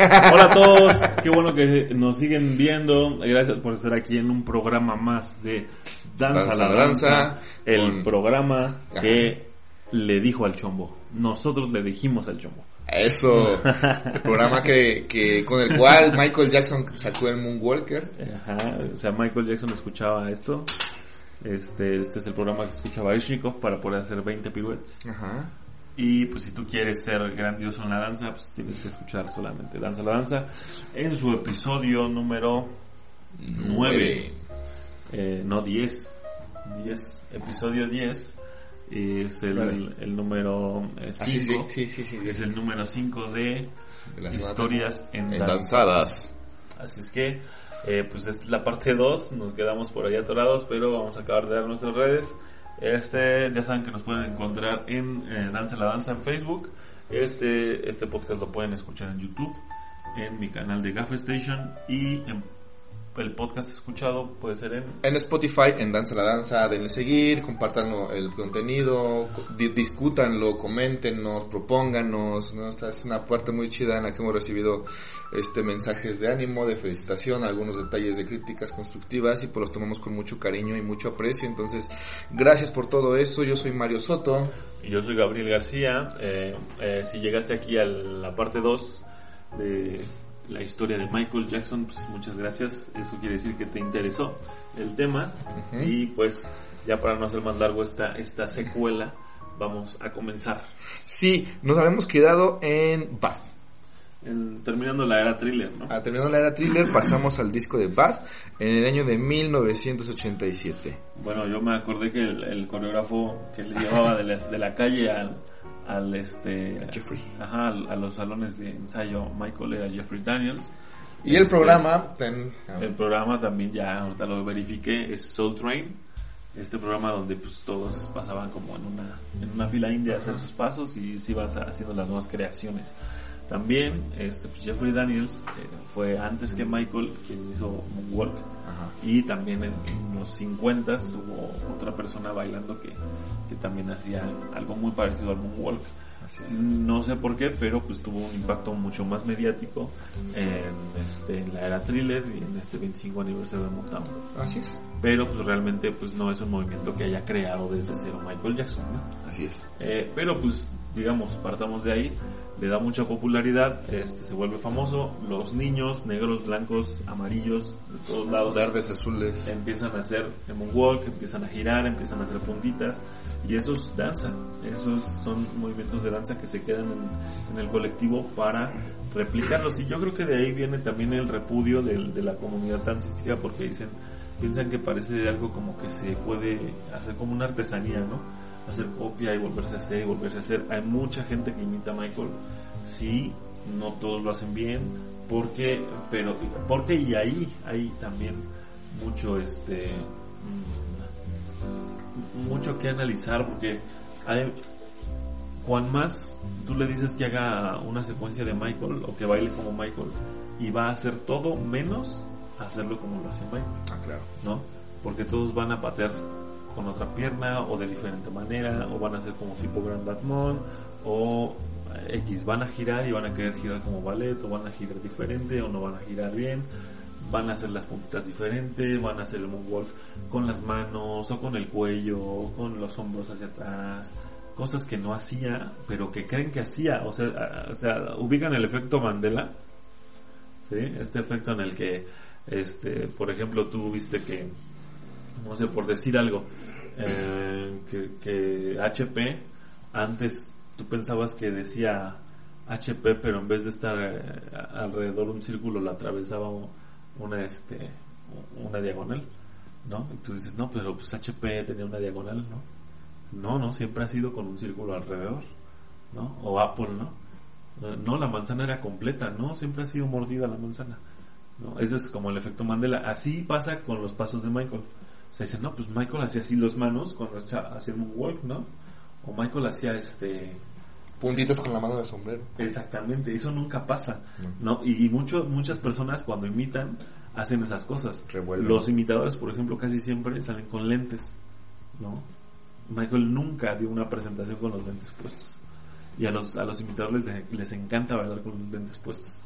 Hola a todos, qué bueno que nos siguen viendo. Gracias por estar aquí en un programa más de Danza, Danza la Danza, Danza, el con- programa que le dijo al chombo. Nosotros le dijimos al chombo. Eso, el programa que, que con el cual Michael Jackson sacó el Moonwalker. Ajá, o sea, Michael Jackson escuchaba esto. Este, este es el programa que escuchaba Ishnikov para poder hacer 20 piruetas. Ajá. Y pues si tú quieres ser grandioso en la danza, pues tienes que escuchar solamente Danza la Danza en su episodio número 9. Eh, no 10. 10. Episodio 10 es el, Vale. el número Ah, sí, 5. sí, sí, sí, Es el número 5 de de la semana historias en, en danza. danzadas. Así es que, eh, pues esta es la parte 2, nos quedamos por ahí atorados, pero vamos a acabar de dar nuestras redes. Este, ya saben que nos pueden encontrar en eh, Danza la Danza en Facebook. Este, este podcast lo pueden escuchar en YouTube, en mi canal de Gaff Station y en el podcast escuchado puede ser en En Spotify, en Danza la Danza, denle seguir, compartan el contenido, co- di- discútanlo, coméntenos, propónganos, ¿no? Esta es una parte muy chida en la que hemos recibido este mensajes de ánimo, de felicitación, algunos detalles de críticas constructivas y pues los tomamos con mucho cariño y mucho aprecio. Entonces, gracias por todo eso. Yo soy Mario Soto. Y Yo soy Gabriel García. Eh, eh, si llegaste aquí a la parte 2 de la historia de Michael Jackson, pues muchas gracias. Eso quiere decir que te interesó el tema. Y pues ya para no hacer más largo esta, esta secuela, vamos a comenzar. Sí, nos habíamos quedado en Bad. En- terminando la era thriller, ¿no? Ah, terminando la era thriller, pasamos al disco de Bad en el año de 1987. Bueno, yo me acordé que el, el coreógrafo que le llevaba de la, de la calle al, al este... Jeffrey. Ajá, a los salones de ensayo, Michael era Jeffrey Daniels. Y el Este, programa, ten- El programa también ya ahorita lo verifiqué, es Soul Train. Este programa donde pues todos pasaban como en una, en una fila india a hacer sus pasos y se iban haciendo las nuevas creaciones. También este, pues, Jeffrey Daniels eh, fue antes que Michael quien hizo Moonwalk Ajá. y también en, en los 50 hubo otra persona bailando que, que también hacía algo muy parecido al Moonwalk. Así es. No sé por qué, pero pues tuvo un impacto mucho más mediático en, este, en la era thriller y en este 25 aniversario de Motown. Así es. Pero pues realmente pues no es un movimiento que haya creado desde cero Michael Jackson, ¿no? Así es. Eh, pero pues digamos, partamos de ahí, le da mucha popularidad, este se vuelve famoso, los niños negros, blancos, amarillos, de todos lados Verdes, azules. empiezan a hacer el moonwalk, empiezan a girar, empiezan a hacer puntitas y eso es danza, esos son movimientos de danza que se quedan en, el colectivo para replicarlos. Y yo creo que de ahí viene también el repudio del- de, la comunidad dancística porque dicen, piensan que parece algo como que se puede hacer como una artesanía, ¿no? Hacer copia y volverse a hacer y volverse a hacer. Hay mucha gente que imita a Michael, sí, no todos lo hacen bien, porque, pero, porque y ahí hay también mucho este mm, mucho que analizar porque hay cuan más tú le dices que haga una secuencia de Michael o que baile como Michael y va a hacer todo menos hacerlo como lo hace Michael Ah, claro. ¿no? Porque todos van a patear con otra pierna o de diferente manera o van a hacer como tipo Grand Batman o eh, X, van a girar y van a querer girar como ballet o van a girar diferente o no van a girar bien, van a hacer las puntitas diferentes, van a hacer el moonwalk con las manos o con el cuello o con los hombros hacia atrás, cosas que no hacía pero que creen que hacía, o sea, ubican el efecto Mandela, ¿sí? Este efecto en el que, este, por ejemplo, tú viste que, no sé, por decir algo, eh, que, HP, antes tú pensabas que decía HP, pero en vez de estar eh, alrededor de un círculo, lo atravesaba una, este, una diagonal, ¿no? Y tú dices, no, pero pues HP tenía una diagonal, ¿no? No, no, siempre ha sido con un círculo alrededor, ¿no? O Apple, ¿no? Eh, No, la manzana era completa, ¿no? Siempre ha sido mordida la manzana. ¿no? Eso es como el efecto Mandela. Así pasa con los pasos de Michael. O sea, dicen, no, pues Michael hacía así los manos cuando hacía el moonwalk, ¿no? O Michael hacía este... Puntitas con la mano de sombrero. Exactamente, eso nunca pasa, ¿no? Y, y mucho, muchas personas cuando imitan hacen esas cosas. Revuelven. Los imitadores, por ejemplo, casi siempre salen con lentes, ¿no? Michael nunca dio una presentación con los lentes puestos. Y a los, a los imitadores les, les encanta bailar con los lentes puestos.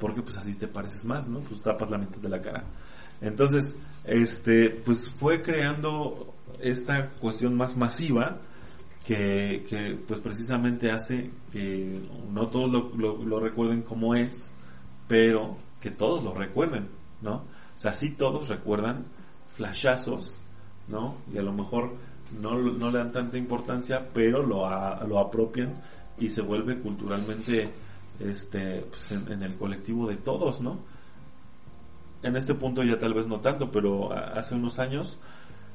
porque pues así te pareces más, ¿no? Pues tapas la mitad de la cara. Entonces, este, pues fue creando esta cuestión más masiva que, pues precisamente hace que no todos lo, lo, recuerden como es, pero que todos lo recuerden, ¿no? O sea, sí todos recuerdan flashazos, ¿no? Y a lo mejor no, no le dan tanta importancia, pero lo, a- lo apropian y se vuelve culturalmente este pues, en, en el colectivo de todos, ¿no? En este punto ya tal vez no tanto, pero hace unos años,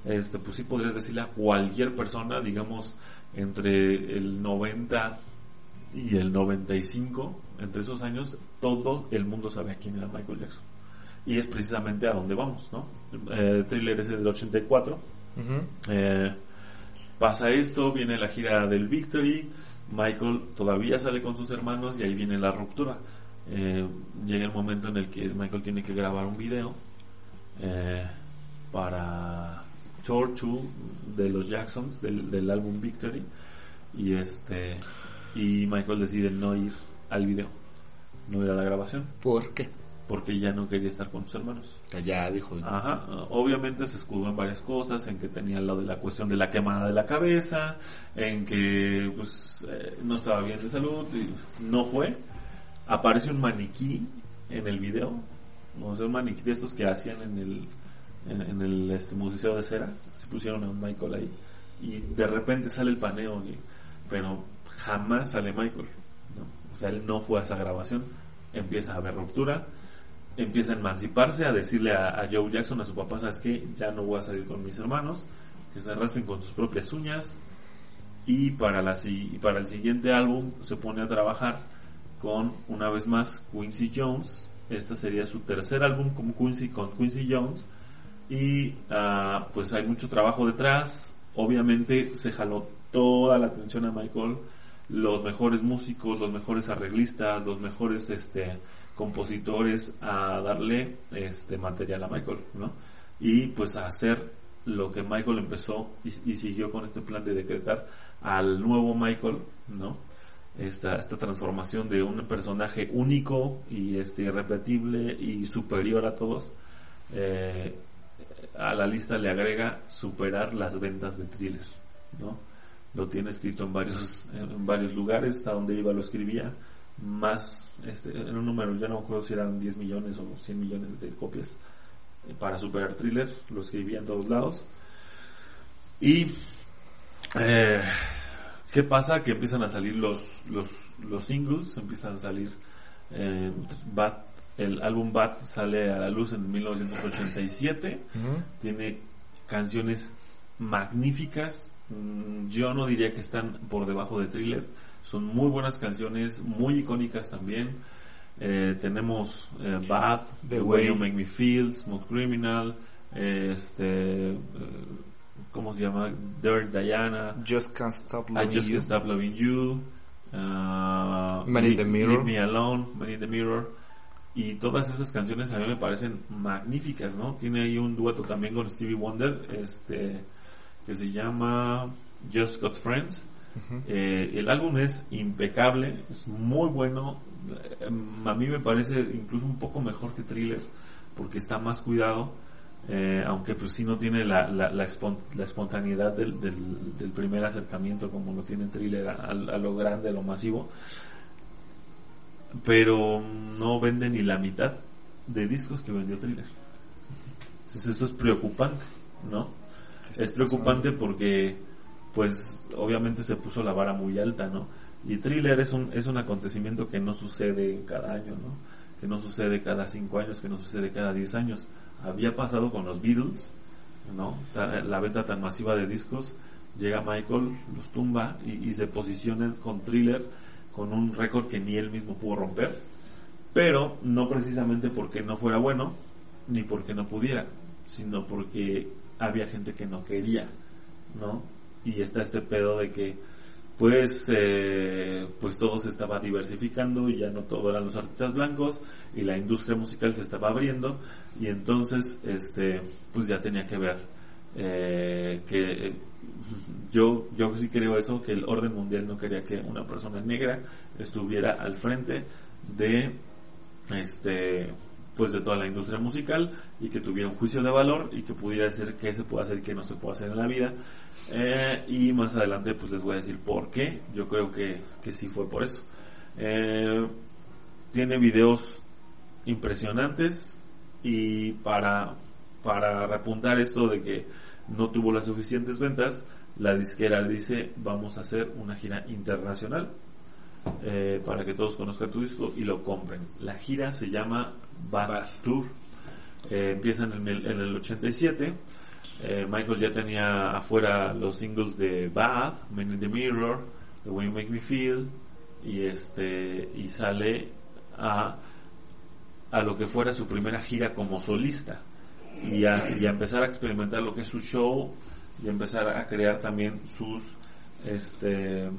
este, pues sí podrías decirle a cualquier persona, digamos, entre el 90 y el 95, entre esos años, todo el mundo sabía quién era Michael Jackson. Y es precisamente a donde vamos, ¿no? Eh, thriller es del 84. Ujú. Eh, pasa esto, viene la gira del Victory, Michael todavía sale con sus hermanos y ahí viene la ruptura. Eh, llega el momento en el que Michael tiene que grabar un video eh, para Tour 2 de los Jacksons del, del álbum Victory y este y Michael decide no ir al video, no ir a la grabación ¿Por qué? porque ya no quería estar con sus hermanos. Ya dijo. Ajá, obviamente se escudó en varias cosas, en que tenía lo de la cuestión de la quemada de la cabeza, en que pues eh, no estaba bien de salud, y no fue. Aparece un maniquí en el video, o sea, un maniquí de estos que hacían en el, en, en el este, museo de cera, se pusieron a Michael ahí, y de repente sale el paneo, pero jamás sale Michael, ¿no? o sea, él no fue a esa grabación, empieza a haber ruptura, empieza a emanciparse, a decirle a, Joe Jackson, a su papá, ¿sabes qué? Ya no voy a salir con mis hermanos, que se arrastren con sus propias uñas. Y para, la, y para el siguiente álbum se pone a trabajar con, una vez más, Quincy Jones. Este sería su tercer álbum con Quincy, con Quincy Jones. Y ah, pues hay mucho trabajo detrás. Obviamente se jaló toda la atención a Michael. Los mejores músicos, los mejores arreglistas, los mejores este, compositores a darle este material a Michael, ¿no? Y pues a hacer lo que Michael empezó y, y siguió con este plan de decretar al nuevo Michael, ¿no? Esta, esta transformación de un personaje único y este irrepetible y superior a todos. eh, a la lista le agrega superar las ventas de thriller, ¿no? Lo tiene escrito en varios, en varios lugares, a donde iba lo escribía, más, este, en un número, ya no acuerdo si eran 10 millones o 100 millones de copias, eh, para superar thriller, lo escribía en todos lados. Y, eh, ¿qué pasa? Que empiezan a salir los, los, los singles, empiezan a salir, eh, Bad, el álbum Bad sale a la luz en 1987, Ujú. tiene canciones magníficas. Mm, Yo no diría que están por debajo de Thriller. Son muy buenas canciones, muy icónicas también. Eh, tenemos eh, Bad, The The, Way. Way You Make Me Feel, Smooth Criminal, eh, este, eh, ¿cómo se llama? Dirt Diana, Just Can't Stop I Loving Just You. Can't Stop Loving You, uh, Man in the Mirror. Leave Me Alone, Man in the Mirror. Y todas esas canciones a mí me parecen magníficas, ¿no? Tiene ahí un dueto también con Stevie Wonder, este, que se llama Just Got Friends. Eh, el álbum es impecable, es muy bueno. Eh, A mí me parece incluso un poco mejor que Thriller, porque está más cuidado, eh, aunque pues sí no tiene la, la, la, la espontaneidad del, del, del primer acercamiento como lo tiene Thriller a, a lo grande, a lo masivo. Pero no vende ni la mitad de discos que vendió Thriller. Entonces eso es preocupante, ¿no? Es preocupante porque, pues, obviamente se puso la vara muy alta, ¿no? Y Thriller es un, es un acontecimiento que no sucede cada año, ¿no? Que no sucede cada cinco años, que no sucede cada diez años. Había pasado con los Beatles, ¿no? La, la venta tan masiva de discos, llega Michael, los tumba y, y se posiciona con Thriller con un récord que ni él mismo pudo romper. Pero no precisamente porque no fuera bueno, ni porque no pudiera, sino porque había gente que no quería, ¿no? Y está este pedo de que, pues, eh, pues todo se estaba diversificando y ya no todo eran los artistas blancos y la industria musical se estaba abriendo y entonces, este, pues ya tenía que ver eh, que yo yo sí creo eso que el orden mundial no quería que una persona negra estuviera al frente de este, pues de toda la industria musical y que tuviera un juicio de valor y que pudiera decir qué se puede hacer y qué no se puede hacer en la vida. Eh, y más adelante pues les voy a decir por qué. Yo creo que, que sí fue por eso. Eh, tiene videos impresionantes y para, para repuntar esto de que no tuvo las suficientes ventas, la disquera dice vamos a hacer una gira internacional eh, para que todos conozcan tu disco y lo compren. La gira se llama Bath, Tour. Eh, empieza en el, en el 87. Eh, Michael ya tenía afuera los singles de Bath, Men in the Mirror, The Way You Make Me Feel y este y sale a a lo que fuera su primera gira como solista y a, empezar a experimentar lo que es su show y empezar a crear también sus este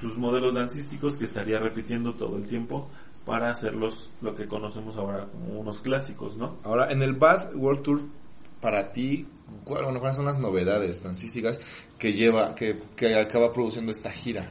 sus modelos dancísticos que estaría repitiendo todo el tiempo para hacerlos lo que conocemos ahora como unos clásicos, ¿no? Ahora, en el Bad World Tour, para ti, ¿cuáles son las novedades dancísticas que lleva, que, que acaba produciendo esta gira?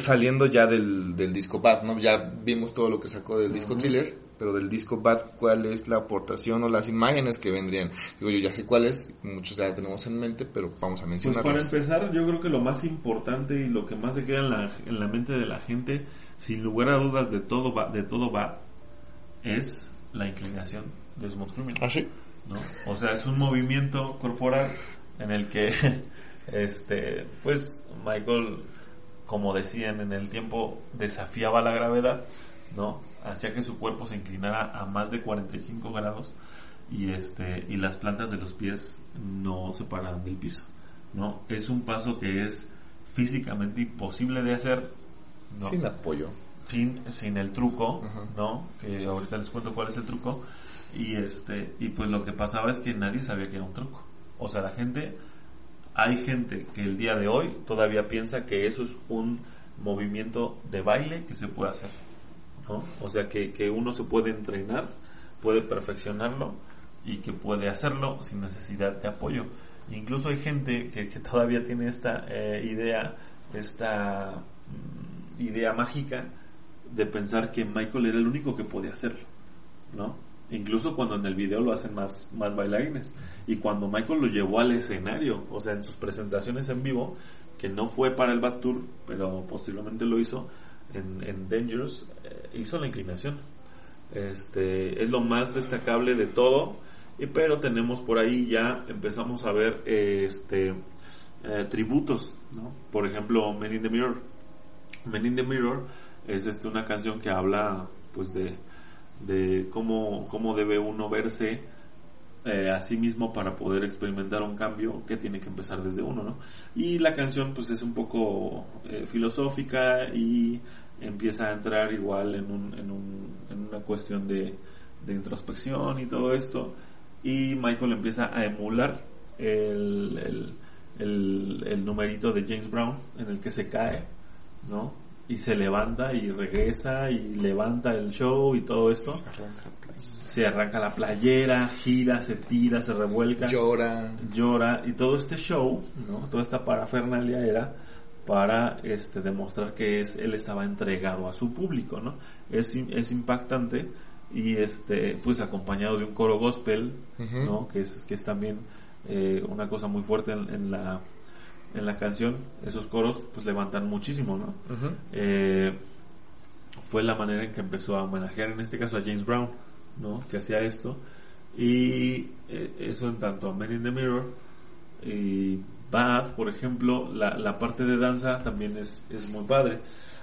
Saliendo ya del, del disco Bad, ¿no? Ya vimos todo lo que sacó del disco Thriller, pero del disco Bad, ¿cuál es la aportación o las imágenes que vendrían? Digo, yo ya sé cuáles, muchos ya tenemos en mente, pero vamos a Pues mencionarlas. para empezar, yo creo que lo más importante y lo que más se queda en la, en la mente de la gente, sin lugar a dudas de todo de todo va, es la inclinación de Smooth Criminal. ¿Ah, sí? ¿no? O sea, es un movimiento corporal en el que, este, pues, Michael, como decían en el tiempo, desafiaba la gravedad, ¿no? Hacía que su cuerpo se inclinara a más de 45 grados y este, y las plantas de los pies no se pararan del piso, ¿no? Es un paso que es físicamente imposible de hacer, ¿no? Sin apoyo. sin, sin el truco, Ajá. ¿no? Que ahorita les cuento cuál es el truco. Y este, y pues lo que pasaba es que nadie sabía que era un truco. O sea, la gente, hay gente que el día de hoy todavía piensa que eso es un movimiento de baile que se puede hacer, ¿no? O sea, que, que uno se puede entrenar, puede perfeccionarlo y que puede hacerlo sin necesidad de apoyo. Incluso hay gente que, que todavía tiene esta eh, idea, esta mm, idea mágica de pensar que Michael era el único que podía hacerlo, ¿no? Incluso cuando en el video lo hacen más, más bailarines. Y cuando Michael lo llevó al escenario, o sea, en sus presentaciones en vivo, que no fue para el Bad Tour, pero posiblemente lo hizo en, en Dangerous, eh, hizo la inclinación. Este, es lo más destacable de todo, y, pero tenemos por ahí ya, empezamos a ver este, eh, tributos, ¿no? Por ejemplo, Men in the Mirror. Men in the Mirror es este, una canción que habla pues de, de cómo, cómo debe uno verse eh, a sí mismo para poder experimentar un cambio que tiene que empezar desde uno, ¿no? Y la canción pues es un poco eh, filosófica y empieza a entrar igual en, un, en, un, en una cuestión de, de introspección y todo esto y Michael empieza a emular el, el, el, el numerito de James Brown en el que se cae, ¿no? Y se levanta y regresa y levanta el show y todo esto. Se arranca la playera, gira, se tira, se revuelca, Llora. llora y todo este show, ¿no? Toda esta parafernalia era para este demostrar que es él estaba entregado a su público, ¿no? Es es impactante y este pues acompañado de un coro gospel. ¿no? Que es que es también eh, una cosa muy fuerte en, en la en la canción. Esos coros pues levantan muchísimo, ¿no? Eh, fue la manera en que empezó a homenajear en este caso a James Brown, ¿no? Que hacía esto. Y eh, eso en tanto a Men in the Mirror y Bad, por ejemplo, la, la parte de danza también es, es muy padre.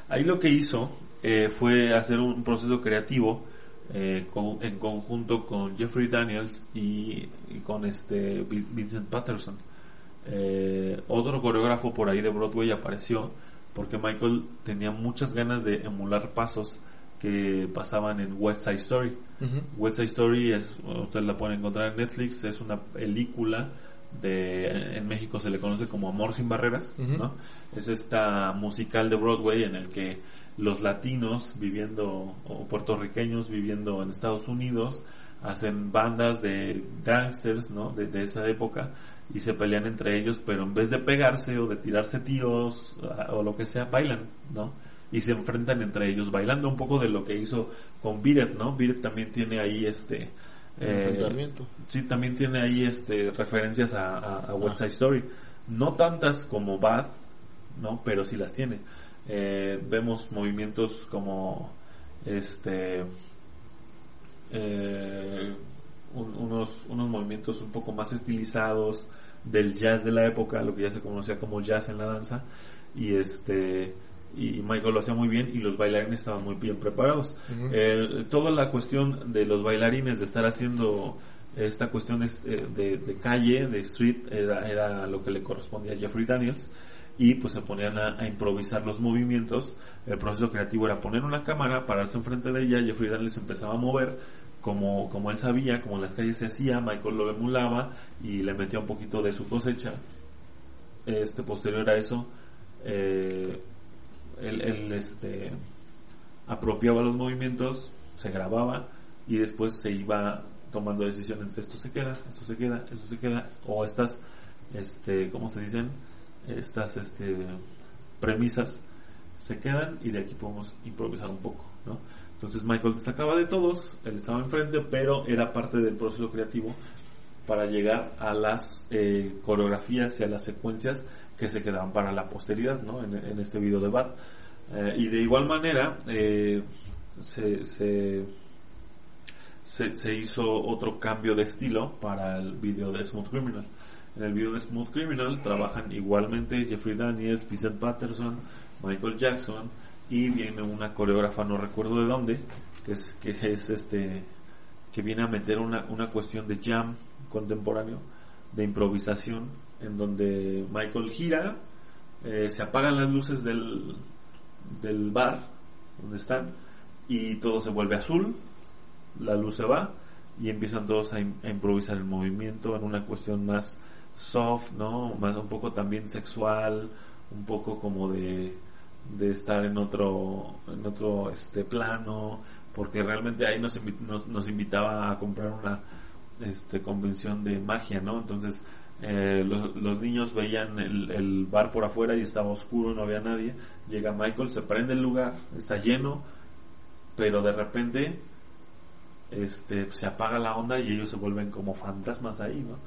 Ahí lo que hizo eh, fue hacer un proceso creativo eh, con- en conjunto con Jeffrey Daniels y, y con este Vi- Vincent Patterson. Eh, otro coreógrafo por ahí de Broadway apareció porque Michael tenía muchas ganas de emular pasos que pasaban en West Side Story. West Side Story es, usted la puede encontrar en Netflix, es una película de, en México se le conoce como Amor sin barreras. ¿no? Es esta musical de Broadway en el que los latinos viviendo, o puertorriqueños viviendo en Estados Unidos, hacen bandas de gangsters, ¿no? De, de esa época y se pelean entre ellos, pero en vez de pegarse o de tirarse tiros ah, o lo que sea, bailan, ¿no? y se enfrentan entre ellos bailando un poco de lo que hizo con Biret, ¿no? Biret también tiene ahí este eh, sí, también tiene ahí este referencias a, a, West Side Story. No tantas como Bad, ¿no? Pero sí las tiene. Eh, vemos movimientos como este eh, unos, unos movimientos un poco más estilizados del jazz de la época, lo que ya se conocía como jazz en la danza, y este y Michael lo hacía muy bien y los bailarines estaban muy bien preparados. toda la cuestión de los bailarines de estar haciendo esta cuestión eh, de, de, calle, de street, era, era, lo que le correspondía a Jeffrey Daniels y pues se ponían a, improvisar los movimientos. El proceso creativo era poner una cámara, pararse enfrente de ella, Jeffrey Daniels empezaba a mover como, como él sabía, como en las calles se hacía, Michael lo emulaba y le metía un poquito de su cosecha. Este posterior a eso, eh, él, este, apropiaba los movimientos, se grababa y después se iba tomando decisiones de esto se queda, esto se queda, esto se queda, o estas, este, ¿cómo se dicen? Estas, este, premisas se quedan y de aquí podemos improvisar un poco, ¿no? Entonces Michael destacaba de todos, él estaba enfrente, pero era parte del proceso creativo para llegar a las eh, coreografías y a las secuencias que se quedaban para la posteridad, ¿no? En, este video de Bad. Eh, y de igual manera, eh, se, se, se, hizo otro cambio de estilo para el video de Smooth Criminal. En el video de Smooth Criminal trabajan igualmente Jeffrey Daniels, Vincent Patterson, Michael Jackson y viene una coreógrafa, no recuerdo de dónde, que es, que es este, que viene a meter una, una cuestión de jam contemporáneo, de improvisación en donde Michael gira, eh, se apagan las luces del, del bar donde están y todo se vuelve azul, la luz se va y empiezan todos a, improvisar el movimiento en una cuestión más soft, ¿no? Más un poco también sexual, un poco como de, de estar en otro, en otro este plano, porque realmente ahí nos, nos, nos invitaba a comprar una este, convención de magia, ¿no? Entonces eh, los, niños veían el, bar por afuera y estaba oscuro, no había nadie. Llega Michael, se prende el lugar, está lleno, pero de repente este, se apaga la onda y ellos se vuelven como fantasmas ahí, ¿no?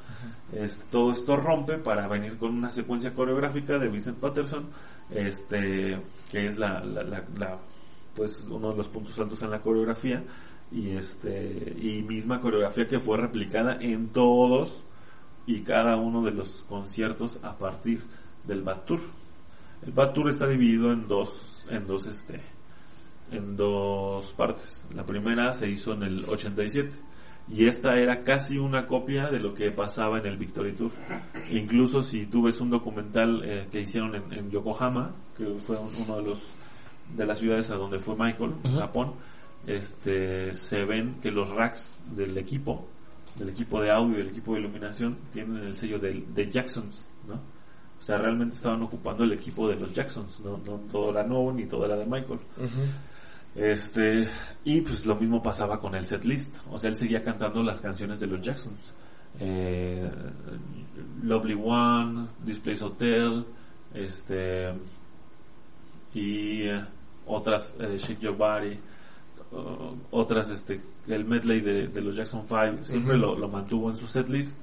todo esto rompe para venir con una secuencia coreográfica de Vincent Patterson, este, que es la, la, pues uno de los puntos altos en la coreografía y este y misma coreografía que fue replicada en todos y cada uno de los conciertos a partir del Bad Tour. El Bad Tour está dividido en dos, en dos este, en dos partes. La primera se hizo en el 87 y esta era casi una copia de lo que pasaba en el Victory Tour. Incluso si tú ves un documental eh, que hicieron en, Yokohama, que fue uno de los de las ciudades a donde fue Michael, Japón, este se ven que los racks del equipo del equipo de audio del equipo de iluminación tienen el sello de, de Jacksons, ¿no? O sea, realmente estaban ocupando el equipo de los Jacksons, no, no todo era no ni todo era de Michael. Este, y pues lo mismo pasaba con el set list, o sea, él seguía cantando las canciones de los Jacksons. Eh, Lovely One, Displays Hotel, este, y eh, otras, eh, Shake Your Body, uh, otras, este, el medley de, los Jackson 5 siempre lo, mantuvo en su setlist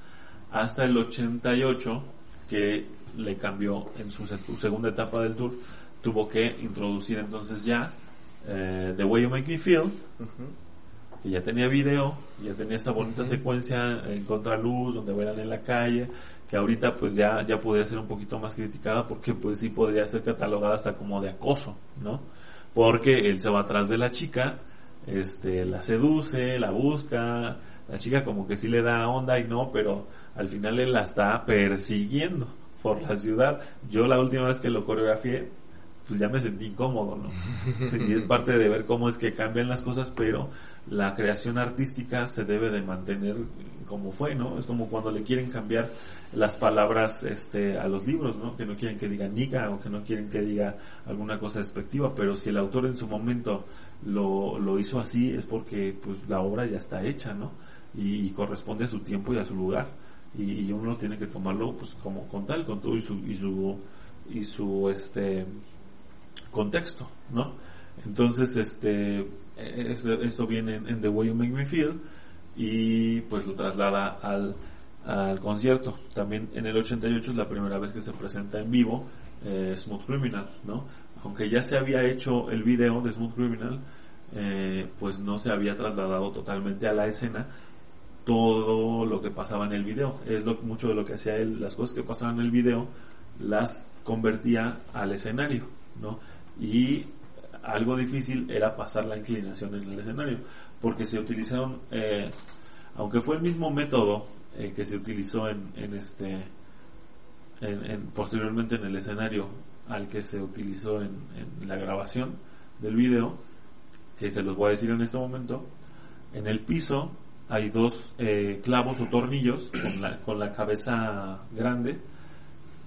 hasta el 88 que le cambió en su, segunda etapa del tour. Tuvo que introducir entonces ya eh, The Way You Make Me Feel que ya tenía video ya tenía esta bonita secuencia en contraluz donde bailan en la calle que ahorita pues ya ya podría ser un poquito más criticada porque pues sí podría ser catalogada hasta como de acoso no porque él se va atrás de la chica este, la seduce, la busca, la chica como que sí le da onda y no, pero al final él la está persiguiendo por la ciudad. Yo la última vez que lo coreografié, pues ya me sentí incómodo, ¿no? Y es parte de ver cómo es que cambian las cosas, pero la creación artística se debe de mantener como fue, ¿no? Es como cuando le quieren cambiar las palabras este a los libros, ¿no? Que no quieren que diga niga o que no quieren que diga alguna cosa despectiva, pero si el autor en su momento lo, lo hizo así es porque pues la obra ya está hecha, ¿no? Y, corresponde a su tiempo y a su lugar y, uno tiene que tomarlo pues como con tal, con todo y su y su y su este contexto, ¿no? Entonces, este, esto viene en, The Way You Make Me Feel y pues lo traslada al, concierto. También en el 88 es la primera vez que se presenta en vivo eh, Smooth Criminal, ¿no? Aunque ya se había hecho el video de Smooth Criminal, eh, pues no se había trasladado totalmente a la escena todo lo que pasaba en el video. Es lo, mucho de lo que hacía él, las cosas que pasaban en el video, las convertía al escenario, ¿no? Y algo difícil era pasar la inclinación en el escenario, porque se utilizaron, eh, aunque fue el mismo método eh, que se utilizó en, en este, en, posteriormente en el escenario al que se utilizó en, en la grabación del video, que se los voy a decir en este momento, en el piso hay dos eh, clavos o tornillos con la, con la cabeza grande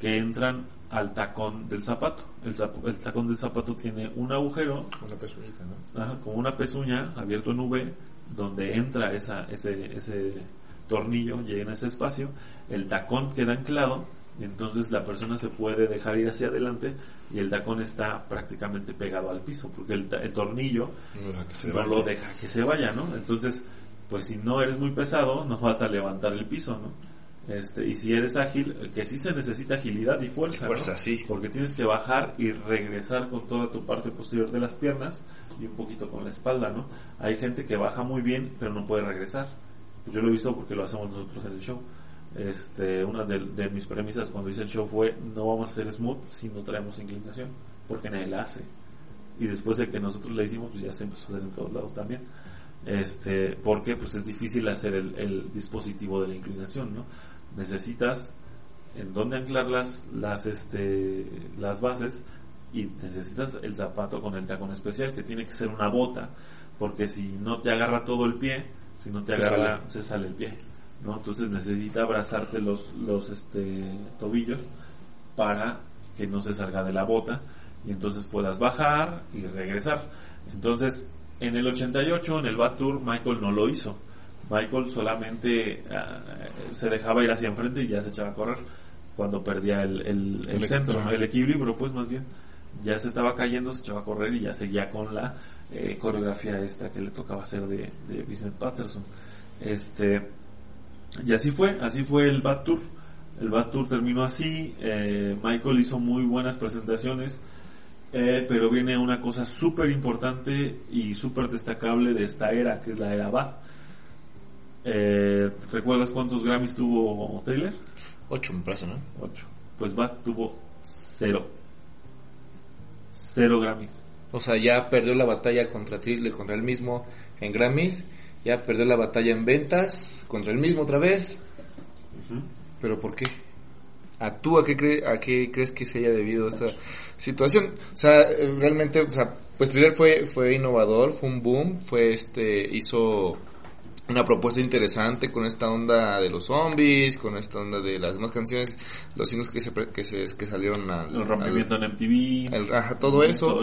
que entran al tacón del zapato. El, el tacón del zapato tiene un agujero, una pezuñita, ¿no? como una pezuña abierto en V, donde entra esa, ese, ese tornillo, llega en ese espacio, el tacón queda anclado, y entonces la persona se puede dejar ir hacia adelante y el tacón está prácticamente pegado al piso, porque el, el tornillo no, lo deja que se vaya, ¿no? Entonces, pues si no eres muy pesado, no vas a levantar el piso, ¿no? Este, y si eres ágil, que sí se necesita agilidad y fuerza. Fuerza, sí. Porque tienes que bajar y regresar con toda tu parte posterior de las piernas y un poquito con la espalda, ¿no? Hay gente que baja muy bien, pero no puede regresar. Yo lo he visto porque lo hacemos nosotros en el show. Este, una de, mis premisas cuando hice el show fue no vamos a hacer smooth si no traemos inclinación, porque nadie la hace. Y después de que nosotros la hicimos, pues ya se empezó a hacer en todos lados también. Este, porque pues es difícil hacer el, el dispositivo de la inclinación, ¿no? Necesitas en dónde anclar las, las, este, las bases y necesitas el zapato con el tacón especial que tiene que ser una bota porque si no te agarra todo el pie si no te agarra se sale el pie no entonces necesita abrazarte los los este tobillos para que no se salga de la bota y entonces puedas bajar y regresar. Entonces en el 88 en el Bad Tour Michael no lo hizo Michael solamente ah, se dejaba ir hacia enfrente y ya se echaba a correr cuando perdía el, el, centro, el equilibrio, pues más bien ya se estaba cayendo, se echaba a correr y ya seguía con la eh, coreografía esta que le tocaba hacer de, de Vincent Patterson. Este, y así fue, así fue el Bad Tour. El Bad Tour terminó así, eh, Michael hizo muy buenas presentaciones, eh, pero viene una cosa súper importante y súper destacable de esta era, que es la era Bad eh, ¿Recuerdas cuántos Grammys tuvo Taylor? Ocho, me parece, ¿no? Ocho. Pues Bad tuvo cero. Cero Grammys. O sea, ya perdió la batalla contra Thriller, contra él mismo en Grammys. Ya perdió la batalla en ventas contra él mismo otra vez. ¿Pero por qué? ¿A tú a qué, a qué crees que se haya debido esta situación? O sea, eh, realmente, o sea, pues Thriller fue, fue innovador, fue un boom, fue este, hizo una propuesta interesante con esta onda de los zombies, con esta onda de las demás canciones, los signos que se, que se que salieron al, el rompimiento en MTV, ajá, todo eso,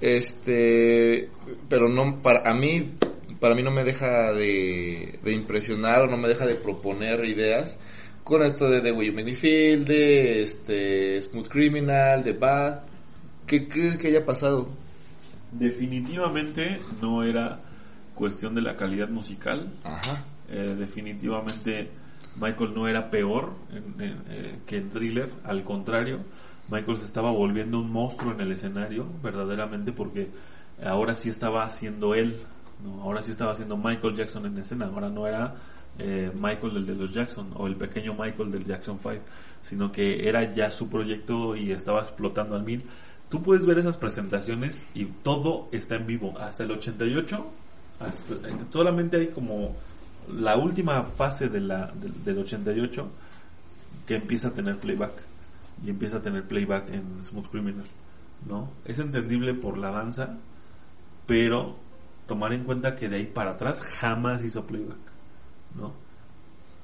este, pero no para a mí para mí no me deja de, de impresionar o no me deja de proponer ideas con esto de The Way You Make Feel, de este Smooth Criminal, de Bad, ¿qué crees que haya pasado? Definitivamente no era cuestión de la calidad musical. Ajá. Eh, definitivamente Michael no era peor eh, que en thriller, al contrario, Michael se estaba volviendo un monstruo en el escenario, verdaderamente, porque ahora sí estaba haciendo él, ¿no? ahora sí estaba haciendo Michael Jackson en escena, ahora no era eh, Michael del de los Jackson o el pequeño Michael del Jackson 5, sino que era ya su proyecto y estaba explotando al mil. Tú puedes ver esas presentaciones y todo está en vivo. Hasta el 88 solamente hay como la última fase de la, del 88 que empieza a tener playback y empieza a tener playback en Smooth Criminal, ¿no? Es entendible por la danza, pero tomar en cuenta que de ahí para atrás jamás hizo playback, ¿no?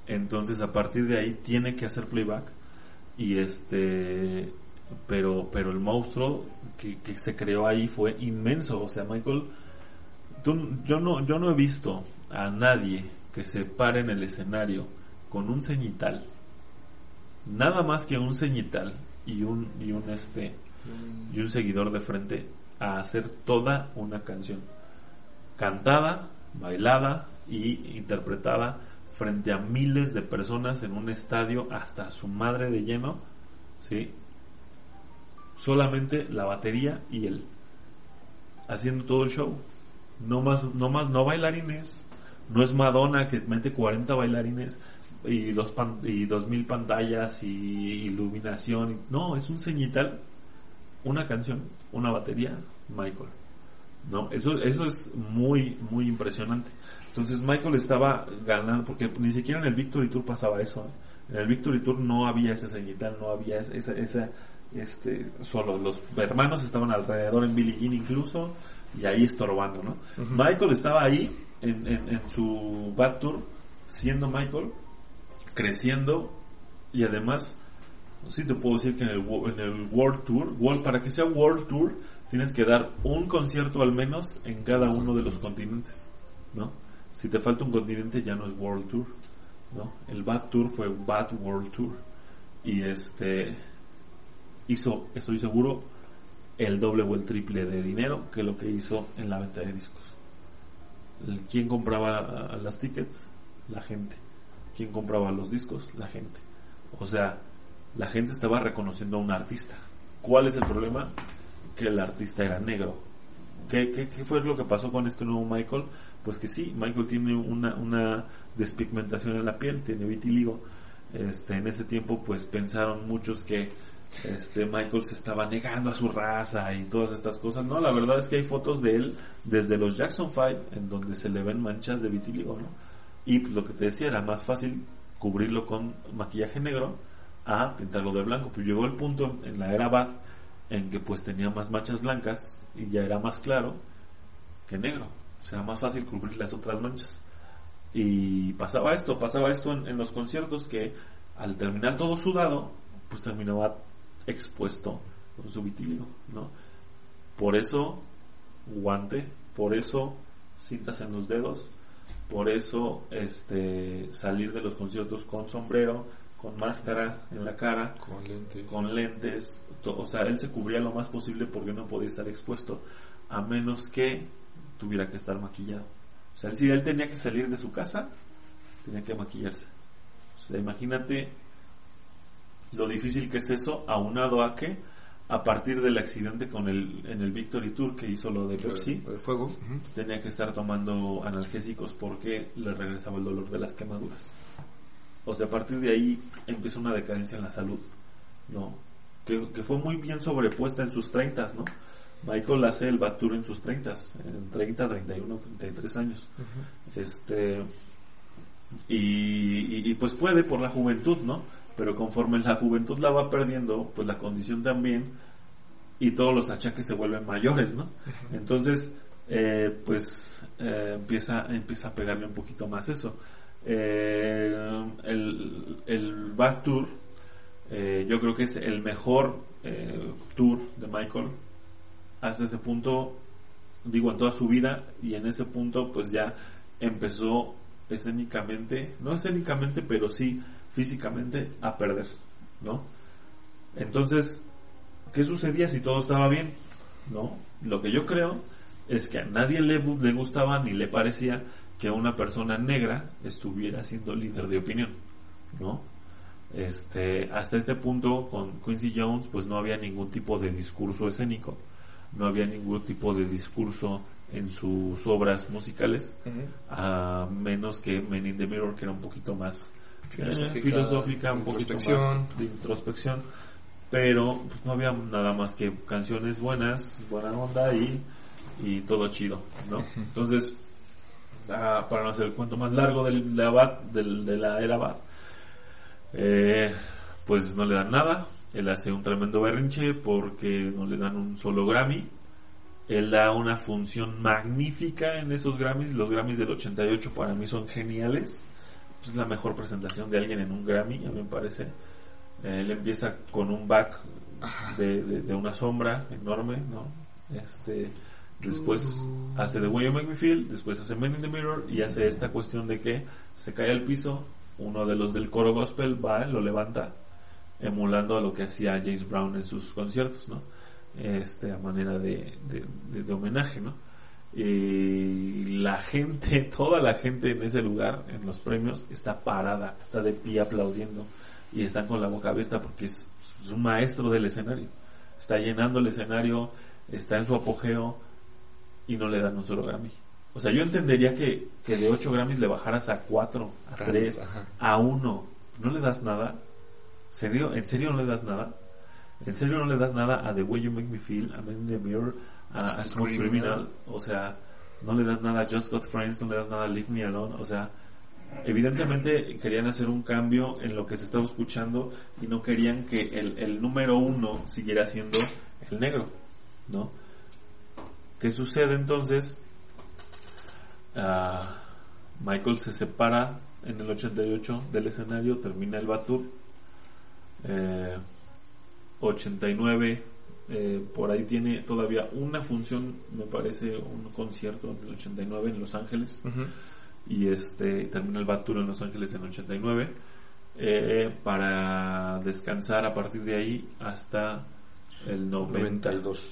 Entonces a partir de ahí tiene que hacer playback y este pero pero el monstruo que, que se creó ahí fue inmenso, o sea, Michael yo, no, yo no he visto a nadie que se pare en el escenario con un ceñital, nada más que un ceñital y un, y un este, y un seguidor de frente a hacer toda una canción. Cantada, bailada y interpretada frente a miles de personas en un estadio hasta su madre de lleno, ¿sí? Solamente la batería y él haciendo todo el show. No más, no más, no bailarines. No es Madonna que mete 40 bailarines y dos pan, y 2000 pantallas y iluminación. No, es un ceñital, una canción, una batería, Michael. No, eso, eso es muy, muy impresionante. Entonces Michael estaba ganando, porque ni siquiera en el Victory Tour pasaba eso. ¿eh? En el Victory Tour no había ese ceñital, no había esa, esa, este, solo los hermanos estaban alrededor en Billie Jean incluso, y ahí estorbando, ¿no? Michael estaba ahí en, en, su Bad Tour, siendo Michael, creciendo, y además, sí te puedo decir que en el, en el World Tour, World, para que sea World Tour, tienes que dar un concierto al menos en cada uno de los continentes, ¿no? Si te falta un continente ya no es World Tour, ¿no? El Bad Tour fue Bad World Tour. Y este hizo, estoy seguro, el doble o el triple de dinero que lo que hizo en la venta de discos. ¿Quién compraba las tickets? La gente. ¿Quién compraba los discos? La gente. O sea, la gente estaba reconociendo a un artista. ¿Cuál es el problema? Que el artista era negro. ¿Qué, qué, qué fue lo que pasó con este nuevo Michael? Pues que sí, Michael tiene una, una despigmentación en la piel, tiene vitiligo. Este, en ese tiempo pues pensaron muchos que este Michael se estaba negando a su raza y todas estas cosas. No, la verdad es que hay fotos de él desde los Jackson 5 en donde se le ven manchas de vitiligo, ¿no? Y pues, lo que te decía era más fácil cubrirlo con maquillaje negro a pintarlo de blanco. Pues llegó el punto en la era Bath en que pues tenía más manchas blancas y ya era más claro que negro. O sea, más fácil cubrir las otras manchas. Y pasaba esto, pasaba esto en los conciertos que al terminar todo sudado, pues terminaba expuesto con su vitiligo, ¿no? Por eso guante, por eso cintas en los dedos, por eso este salir de los conciertos con sombrero, con máscara en la cara, con lentes, con lentes, o sea, él se cubría lo más posible porque no podía estar expuesto, a menos que tuviera que estar maquillado. O sea, si él tenía que salir de su casa, tenía que maquillarse. O sea, imagínate lo difícil que es eso, aunado a que a partir del accidente con el en el Victory Tour que hizo lo de Pepsi, fuego, tenía que estar tomando analgésicos porque le regresaba el dolor de las quemaduras. O sea, a partir de ahí empezó una decadencia en la salud, ¿no? Que, que fue muy bien sobrepuesta en sus 30, ¿no? Michael hace el Bad Tour en sus 30, en 30, 31, 33 años. Este y, y pues puede por la juventud, ¿no? Pero conforme la juventud la va perdiendo, pues la condición también y todos los achaques se vuelven mayores, ¿no? Entonces, eh, pues eh, empieza, empieza a pegarle un poquito más eso. Eh, el, el Back Tour, yo creo que es el mejor tour de Michael hasta ese punto, digo, en toda su vida, y en ese punto, pues ya empezó escénicamente, no escénicamente, pero sí físicamente a perder, ¿no? Entonces, ¿qué sucedía si todo estaba bien? ¿No? Lo que yo creo es que a nadie le, le gustaba ni le parecía que una persona negra estuviera siendo líder de opinión, ¿no? Este, hasta este punto con Quincy Jones pues no había ningún tipo de discurso escénico, no había ningún tipo de discurso en sus obras musicales, a menos que Men in the Mirror que era un poquito más filosófica, un poquito más de introspección, pero pues, no había nada más que canciones buenas, buena onda y, y todo chido, ¿no? Entonces, ah, para no hacer el cuento más largo del, de, Abad, del, de la era Abad, eh, pues no le dan nada, él hace un tremendo berrinche porque no le dan un solo Grammy, él da una función magnífica en esos Grammys, los Grammys del 88 para mí son geniales, es la mejor presentación de alguien en un Grammy, a mí me parece. Eh, él empieza con un back de, de, una sombra enorme, ¿no? Este, después hace The Way You Make Me Feel, después hace Men in the Mirror y hace esta cuestión de que se cae al piso, uno de los del coro gospel va, lo levanta, emulando a lo que hacía James Brown en sus conciertos, ¿no? este, a manera de, de, de homenaje, ¿no? Y la gente, toda la gente en ese lugar, en los premios, está parada, está de pie aplaudiendo y están con la boca abierta porque es, un maestro del escenario. Está llenando el escenario, está en su apogeo y no le dan un solo Grammy. O sea, yo entendería que, que de 8 Grammys le bajaras a 4, a 3, a 1. ¿No le das nada? ¿Serio? ¿En serio no le das nada? ¿En serio no le das nada a The Way You Make Me Feel, a Man in the Mirror, a, Smoke Criminal? O sea, no le das nada a Just Got Friends, no le das nada a Leave Me Alone. O sea, evidentemente querían hacer un cambio en lo que se estaba escuchando y no querían que el, el número uno siguiera siendo el negro, ¿no? ¿Qué sucede entonces? Ah, Michael se separa en el 88 del escenario, termina el Batur. Eh, 89, eh, por ahí tiene todavía una función, me parece, un concierto en el 89 en Los Ángeles. Y este termina el Batur en Los Ángeles en el 89. Eh, para descansar a partir de ahí hasta el 92.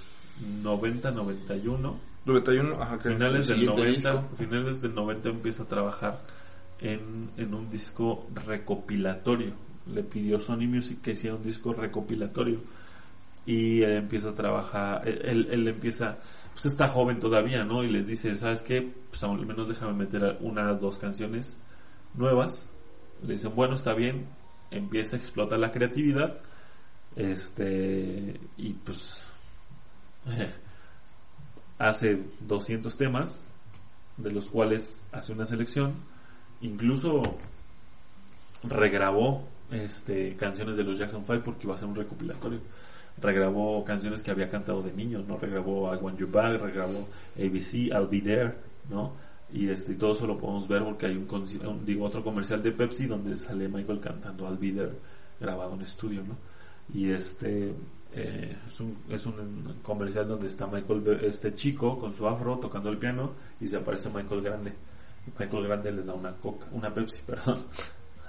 90, 91 91, ajá, finales del 90, finales del 90 empieza a trabajar en, en un disco recopilatorio. Le pidió Sony Music que hiciera un disco recopilatorio y él empieza a trabajar, él, él empieza, pues está joven todavía, ¿no? Y les dice, ¿sabes qué? Pues al menos déjame meter una o dos canciones nuevas. Le dicen, bueno, está bien, empieza a explotar la creatividad, este, y pues hace 200 temas, de los cuales hace una selección, incluso regrabó este canciones de los Jackson 5 porque iba a ser un recopilatorio. Regrabó canciones que había cantado de niño, ¿no? Regrabó I Want You Back, regrabó ABC, I'll Be There, ¿no? Y este todo eso lo podemos ver porque hay un, digo otro comercial de Pepsi donde sale Michael cantando I'll Be There grabado en estudio, ¿no? Y este eh, es, un, es un comercial donde está Michael, este chico con su afro tocando el piano y se aparece Michael Grande. Michael Grande le da una coca, una Pepsi, perdón.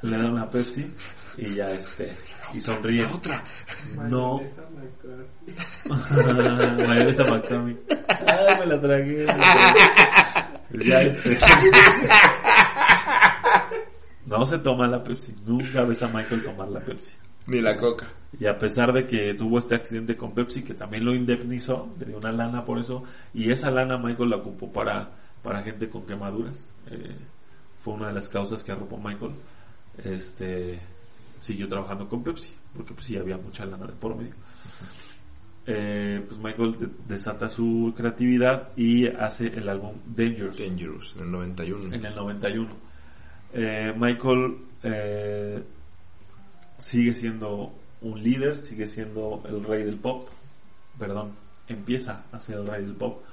Le da una Pepsi y ya este, y sonríe. otra. No. Mayonesa McCormick. Ay, me la tragué. Ya este. No se toma la Pepsi. Nunca ves a Michael tomar la Pepsi. Ni la coca. Y a pesar de que tuvo este accidente con Pepsi, que también lo indemnizó, le dio una lana por eso, y esa lana Michael la ocupó para, para gente con quemaduras. Eh, fue una de las causas que arropó Michael. Este, siguió trabajando con Pepsi, porque pues sí había mucha lana de por medio. Eh, pues Michael desata su creatividad y hace el álbum Dangerous. Dangerous, en el 91. En el 91. Eh, Michael eh, sigue siendo un líder, sigue siendo el rey del pop, perdón, empieza a ser el rey del pop,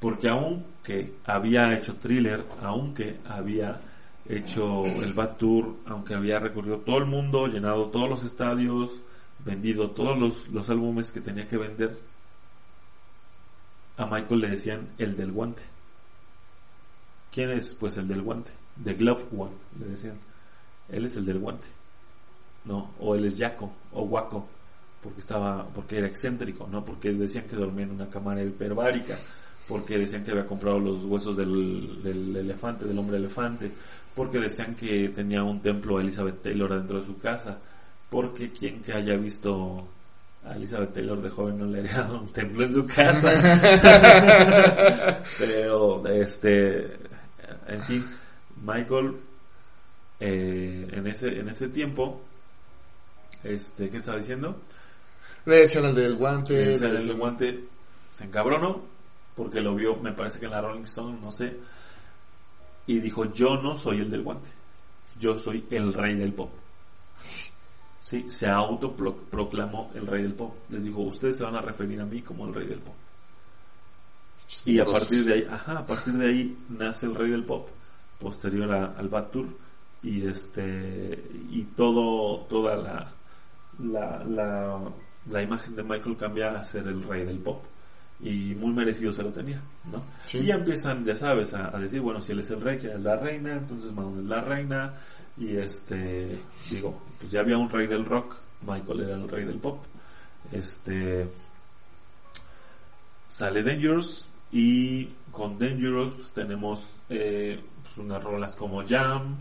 porque aunque había hecho thriller, aunque había hecho el Bad Tour, aunque había recorrido todo el mundo, llenado todos los estadios, vendido todos los, los álbumes que tenía que vender, a Michael le decían el del guante. ¿Quién es? Pues el del guante. The Glove One, le decían. Él es el del guante. ¿no? O él es yaco o guaco, porque estaba, porque era excéntrico, ¿no? Porque decían que dormía en una cámara hiperbárica, porque decían que había comprado los huesos del, del elefante, del hombre elefante, porque decían que tenía un templo a Elizabeth Taylor dentro de su casa, porque quien que haya visto a Elizabeth Taylor de joven no le haría un templo en su casa. Pero, este, en fin, Michael, eh, en ese, en ese tiempo, este, ¿qué estaba diciendo? Le decían el del guante. Le decían el del guante. Se encabronó porque lo vio, me parece que en la Rolling Stone, no sé. Y dijo, yo no soy el del guante. Yo soy el rey del pop. Sí, se autoproclamó el rey del pop. Les dijo, ustedes se van a referir a mí como el rey del pop. Y a partir de ahí, ajá, a partir de ahí nace el rey del pop, posterior al Bad Tour, y este, y todo, toda la, la, la, la imagen de Michael cambia a ser el rey del pop y muy merecido se lo tenía, ¿no? Y ya empiezan, ya sabes, a, decir, bueno, si él es el rey, que es la reina, entonces Madonna es la reina, y este, digo, pues ya había un rey del rock, Michael era el rey del pop, este, sale Dangerous y con Dangerous pues, tenemos eh, pues, unas rolas como Jam,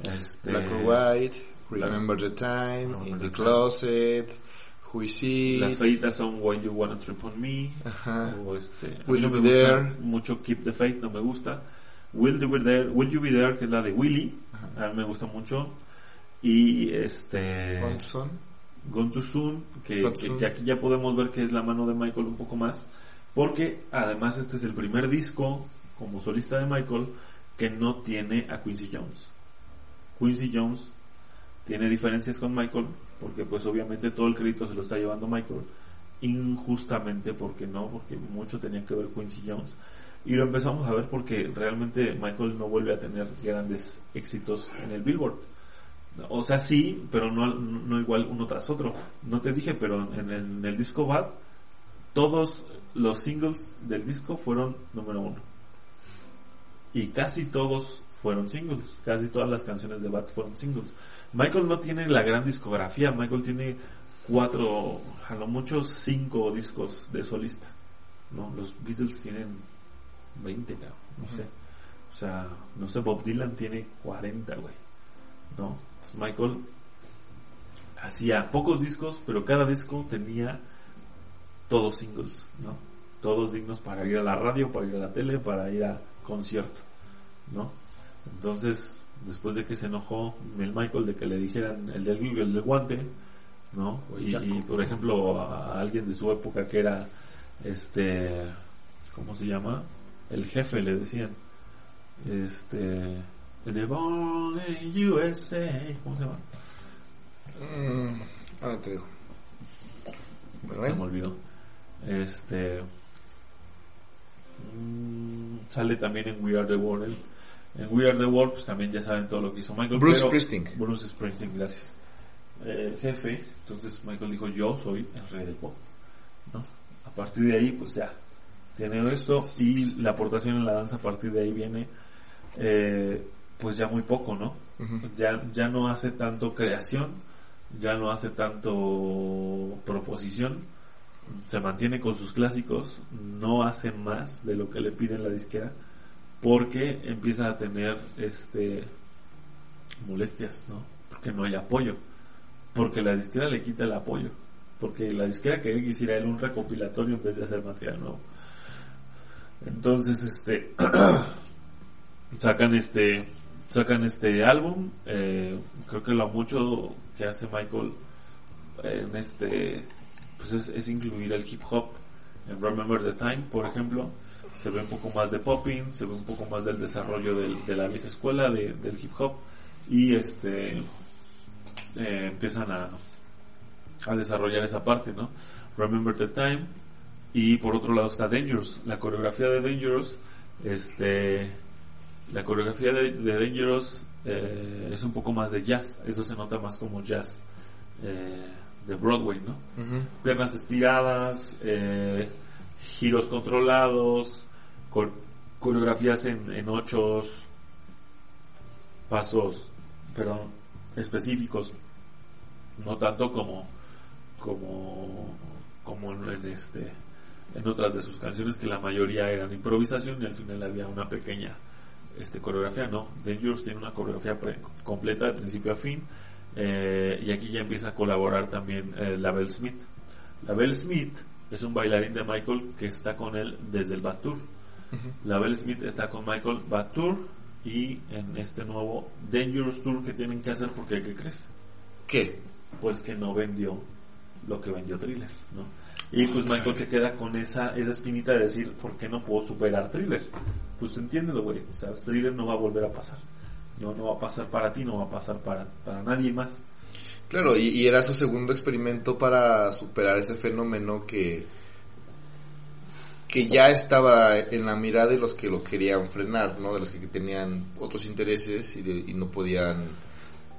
este, Black or White, Remember the Time, Remember In the. Closet, Las feitas son When You Wanna Trip On Me, Ajá. o este, Will no You Be There. mucho Keep the Faith, no me gusta. Will You Be There, Will You Be There, que es la de Willy, Ajá. a mí me gusta mucho. Y este... Too Soon, que, que- que aquí ya podemos ver que es la mano de Michael un poco más, porque además este es el primer disco como solista de Michael que no tiene a Quincy Jones. Quincy Jones tiene diferencias con Michael, porque pues obviamente todo el crédito se lo está llevando Michael, injustamente porque no, porque mucho tenía que ver Quincy Jones. Y lo empezamos a ver porque realmente Michael no vuelve a tener grandes éxitos en el Billboard. O sea, sí, pero no, no igual uno tras otro. No te dije, pero en el, en el disco Bad, todos los singles del disco fueron número uno. Y casi todos fueron singles. Casi todas las canciones de Bad fueron singles. Michael no tiene la gran discografía. Michael tiene cuatro, a lo mucho cinco discos de solista. ¿no? Los Beatles tienen 20, cabrón, no sé. O sea, no sé, Bob Dylan tiene 40, güey. ¿no? Entonces Michael hacía pocos discos, pero cada disco tenía todos singles, ¿no? Todos dignos para ir a la radio, para ir a la tele, para ir a concierto, ¿no? Entonces, después de que se enojó el Michael de que le dijeran el del, el del guante, ¿no? Y, por ejemplo, a alguien de su época que era, este, ¿cómo se llama? El jefe le decían, este, el de Born in USA, ¿cómo se llama? Mm, ah, te digo. Bueno, Se ¿eh? me olvidó. Este. mm, sale también en We Are the World. En We Are the World, pues también ya saben todo lo que hizo Michael. Bruce Springsteen. Bruce Springsteen, gracias. Eh, jefe, entonces Michael dijo: Yo soy el rey del pop. ¿no? A partir de ahí, pues ya. Tiene esto y la aportación en la danza a partir de ahí viene, eh, pues ya muy poco, ¿no? Ya, ya no hace tanto creación, ya no hace tanto proposición, se mantiene con sus clásicos, no hace más de lo que le piden la disquera, porque empieza a tener este molestias, ¿no? Porque no hay apoyo, porque la disquera le quita el apoyo, porque la disquera que hiciera él un recopilatorio en vez de hacer material nuevo. Entonces, este, sacan este, sacan este álbum, eh, creo que lo mucho que hace Michael en este, pues es, es incluir el hip hop en Remember the Time, por ejemplo, se ve un poco más de popping, se ve un poco más del desarrollo del- de la vieja escuela de- del hip hop y este eh, empiezan a, a desarrollar esa parte, ¿no? Remember the Time y por otro lado está Dangerous, la coreografía de Dangerous, este, la coreografía de, de Dangerous eh, es un poco más de jazz, eso se nota más como jazz eh, de Broadway, ¿no? Piernas estiradas, eh, giros controlados, cor- coreografías en, en ochos, pasos, perdón, específicos, no tanto como, como, como en, este, en otras de sus canciones que la mayoría eran improvisación y al final había una pequeña este coreografía, no, Dangerous tiene una coreografía pre- completa de principio a fin eh, y aquí ya empieza a colaborar también eh, Label Smith. Label Smith es un bailarín de Michael que está con él desde el Tour. Label Smith está con Michael Bad Tour y en este nuevo Dangerous Tour que tienen que hacer porque ¿qué crees? ¿Qué? Pues que no vendió lo que vendió Thriller, ¿no? Y pues Michael se queda con esa, esa espinita de decir, ¿por qué no puedo superar Thriller? Pues entiéndelo, güey. O sea, Thriller no va a volver a pasar. No, no va a pasar para ti, no va a pasar para, para nadie más. Claro, y, y era su segundo experimento para superar ese fenómeno que que ya estaba en la mirada de los que lo querían frenar, ¿no? De los que tenían otros intereses y, de- y no podían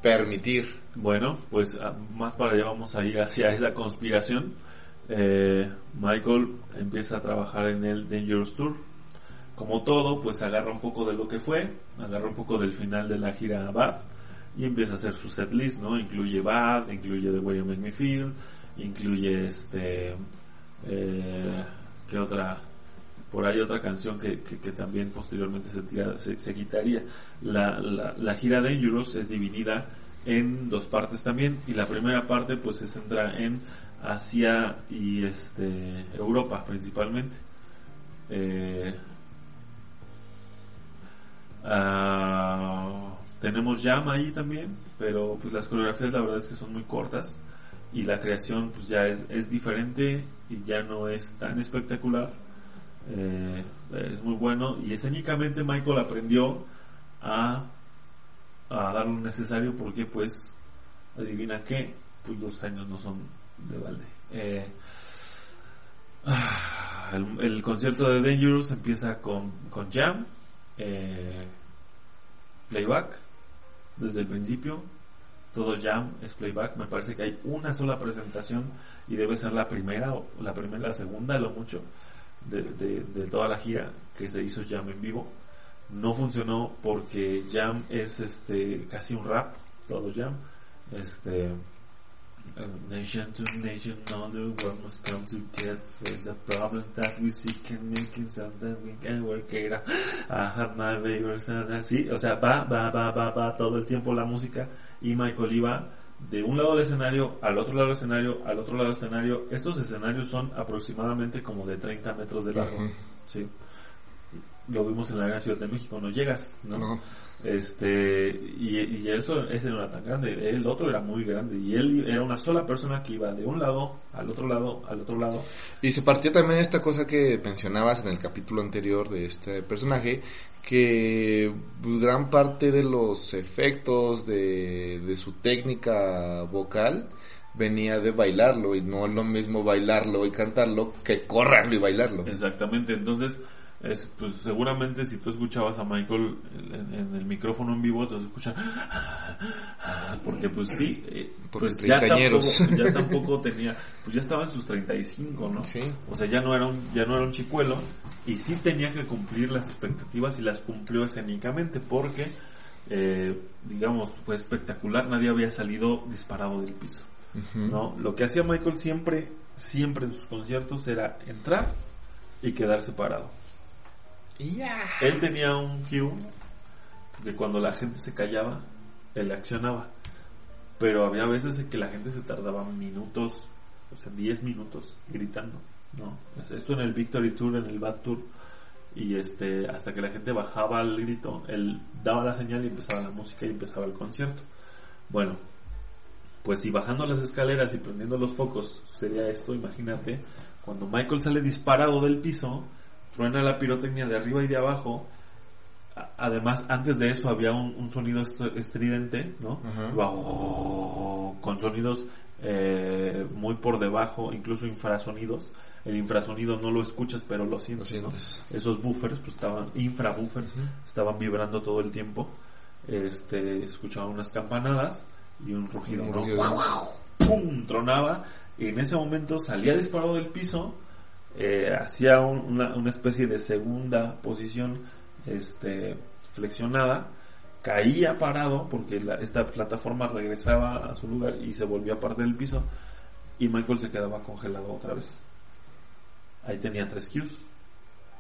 permitir. Bueno, pues ah, más para allá vamos a ir hacia esa conspiración. Eh, Michael empieza a trabajar en el Dangerous Tour. Como todo, pues agarra un poco de lo que fue, agarra un poco del final de la gira Bad y empieza a hacer su set list, ¿no? Incluye Bad, incluye The Way You Make Me Feel, incluye este, eh, que otra por ahí otra canción que, que, también posteriormente se, tira, se, quitaría. La, la, la, gira Dangerous es dividida en dos partes también y la primera parte pues se centra en Asia y este Europa principalmente. Eh, ah, tenemos Jam ahí también, pero pues las coreografías la verdad es que son muy cortas y la creación pues ya es, es diferente y ya no es tan espectacular. Eh, es muy bueno. Y escénicamente Michael aprendió a, a dar lo necesario porque pues adivina qué, pues los años no son de balde. Eh, el, concierto de Dangerous empieza con, con Jam, eh, playback, desde el principio, todo Jam es playback, me parece que hay una sola presentación y debe ser la primera, o la primera, la segunda, lo mucho, de, de, toda la gira que se hizo Jam en vivo. No funcionó porque Jam es este casi un rap, todo Jam. Este, nation to nation, all the world must come together the problems that we see can make it something we can work it out. I have my o sea, va, va, va, va, va todo el tiempo la música y Michael iba de un lado del escenario al otro lado del escenario, al otro lado del escenario. Estos escenarios son aproximadamente como de 30 metros de largo, sí. Lo vimos en la Gran Ciudad de México, no llegas, ¿no? Este, y, y, eso, ese no era tan grande, el otro era muy grande, y él era una sola persona que iba de un lado al otro lado, al otro lado. Y se partió también esta cosa que mencionabas en el capítulo anterior de este personaje, que pues, gran parte de los efectos de, de su técnica vocal venía de bailarlo, y no es lo mismo bailarlo y cantarlo que correrlo y bailarlo. Exactamente, entonces es, pues seguramente si tú escuchabas a Michael en, el micrófono en vivo, te escuchas porque pues sí, eh, pues ya tampoco, ya tampoco tenía, pues ya estaba en sus 35, ¿no? Sí. O sea, ya no era un, ya no era un chicuelo y sí tenía que cumplir las expectativas y las cumplió escénicamente porque, eh, digamos, fue espectacular, nadie había salido disparado del piso, ¿no? Lo que hacía Michael siempre, siempre en sus conciertos era entrar y quedarse parado él tenía un cue de cuando la gente se callaba, él accionaba. Pero había veces en que la gente se tardaba minutos, o sea, 10 minutos gritando, ¿no? Esto en el Victory Tour, en el Bad Tour, y este, hasta que la gente bajaba el grito, él daba la señal y empezaba la música y empezaba el concierto. Bueno, pues si bajando las escaleras y prendiendo los focos sería esto, imagínate, cuando Michael sale disparado del piso, truena la pirotecnia de arriba y de abajo. Además, antes de eso había un, sonido estridente, ¿no? Con sonidos eh, muy por debajo, incluso infrasonidos. El infrasonido no lo escuchas, pero lo sientes, Esos buffers, pues estaban, infrabuffers, estaban vibrando todo el tiempo. Este, escuchaba unas campanadas y un rugido, ¡Pum! Tronaba. Y en ese momento salía disparado del piso eh, hacía una, una, especie de segunda posición este, flexionada, caía parado porque esta plataforma regresaba a su lugar y se volvía parte del piso y Michael se quedaba congelado otra vez. Ahí tenía tres cues.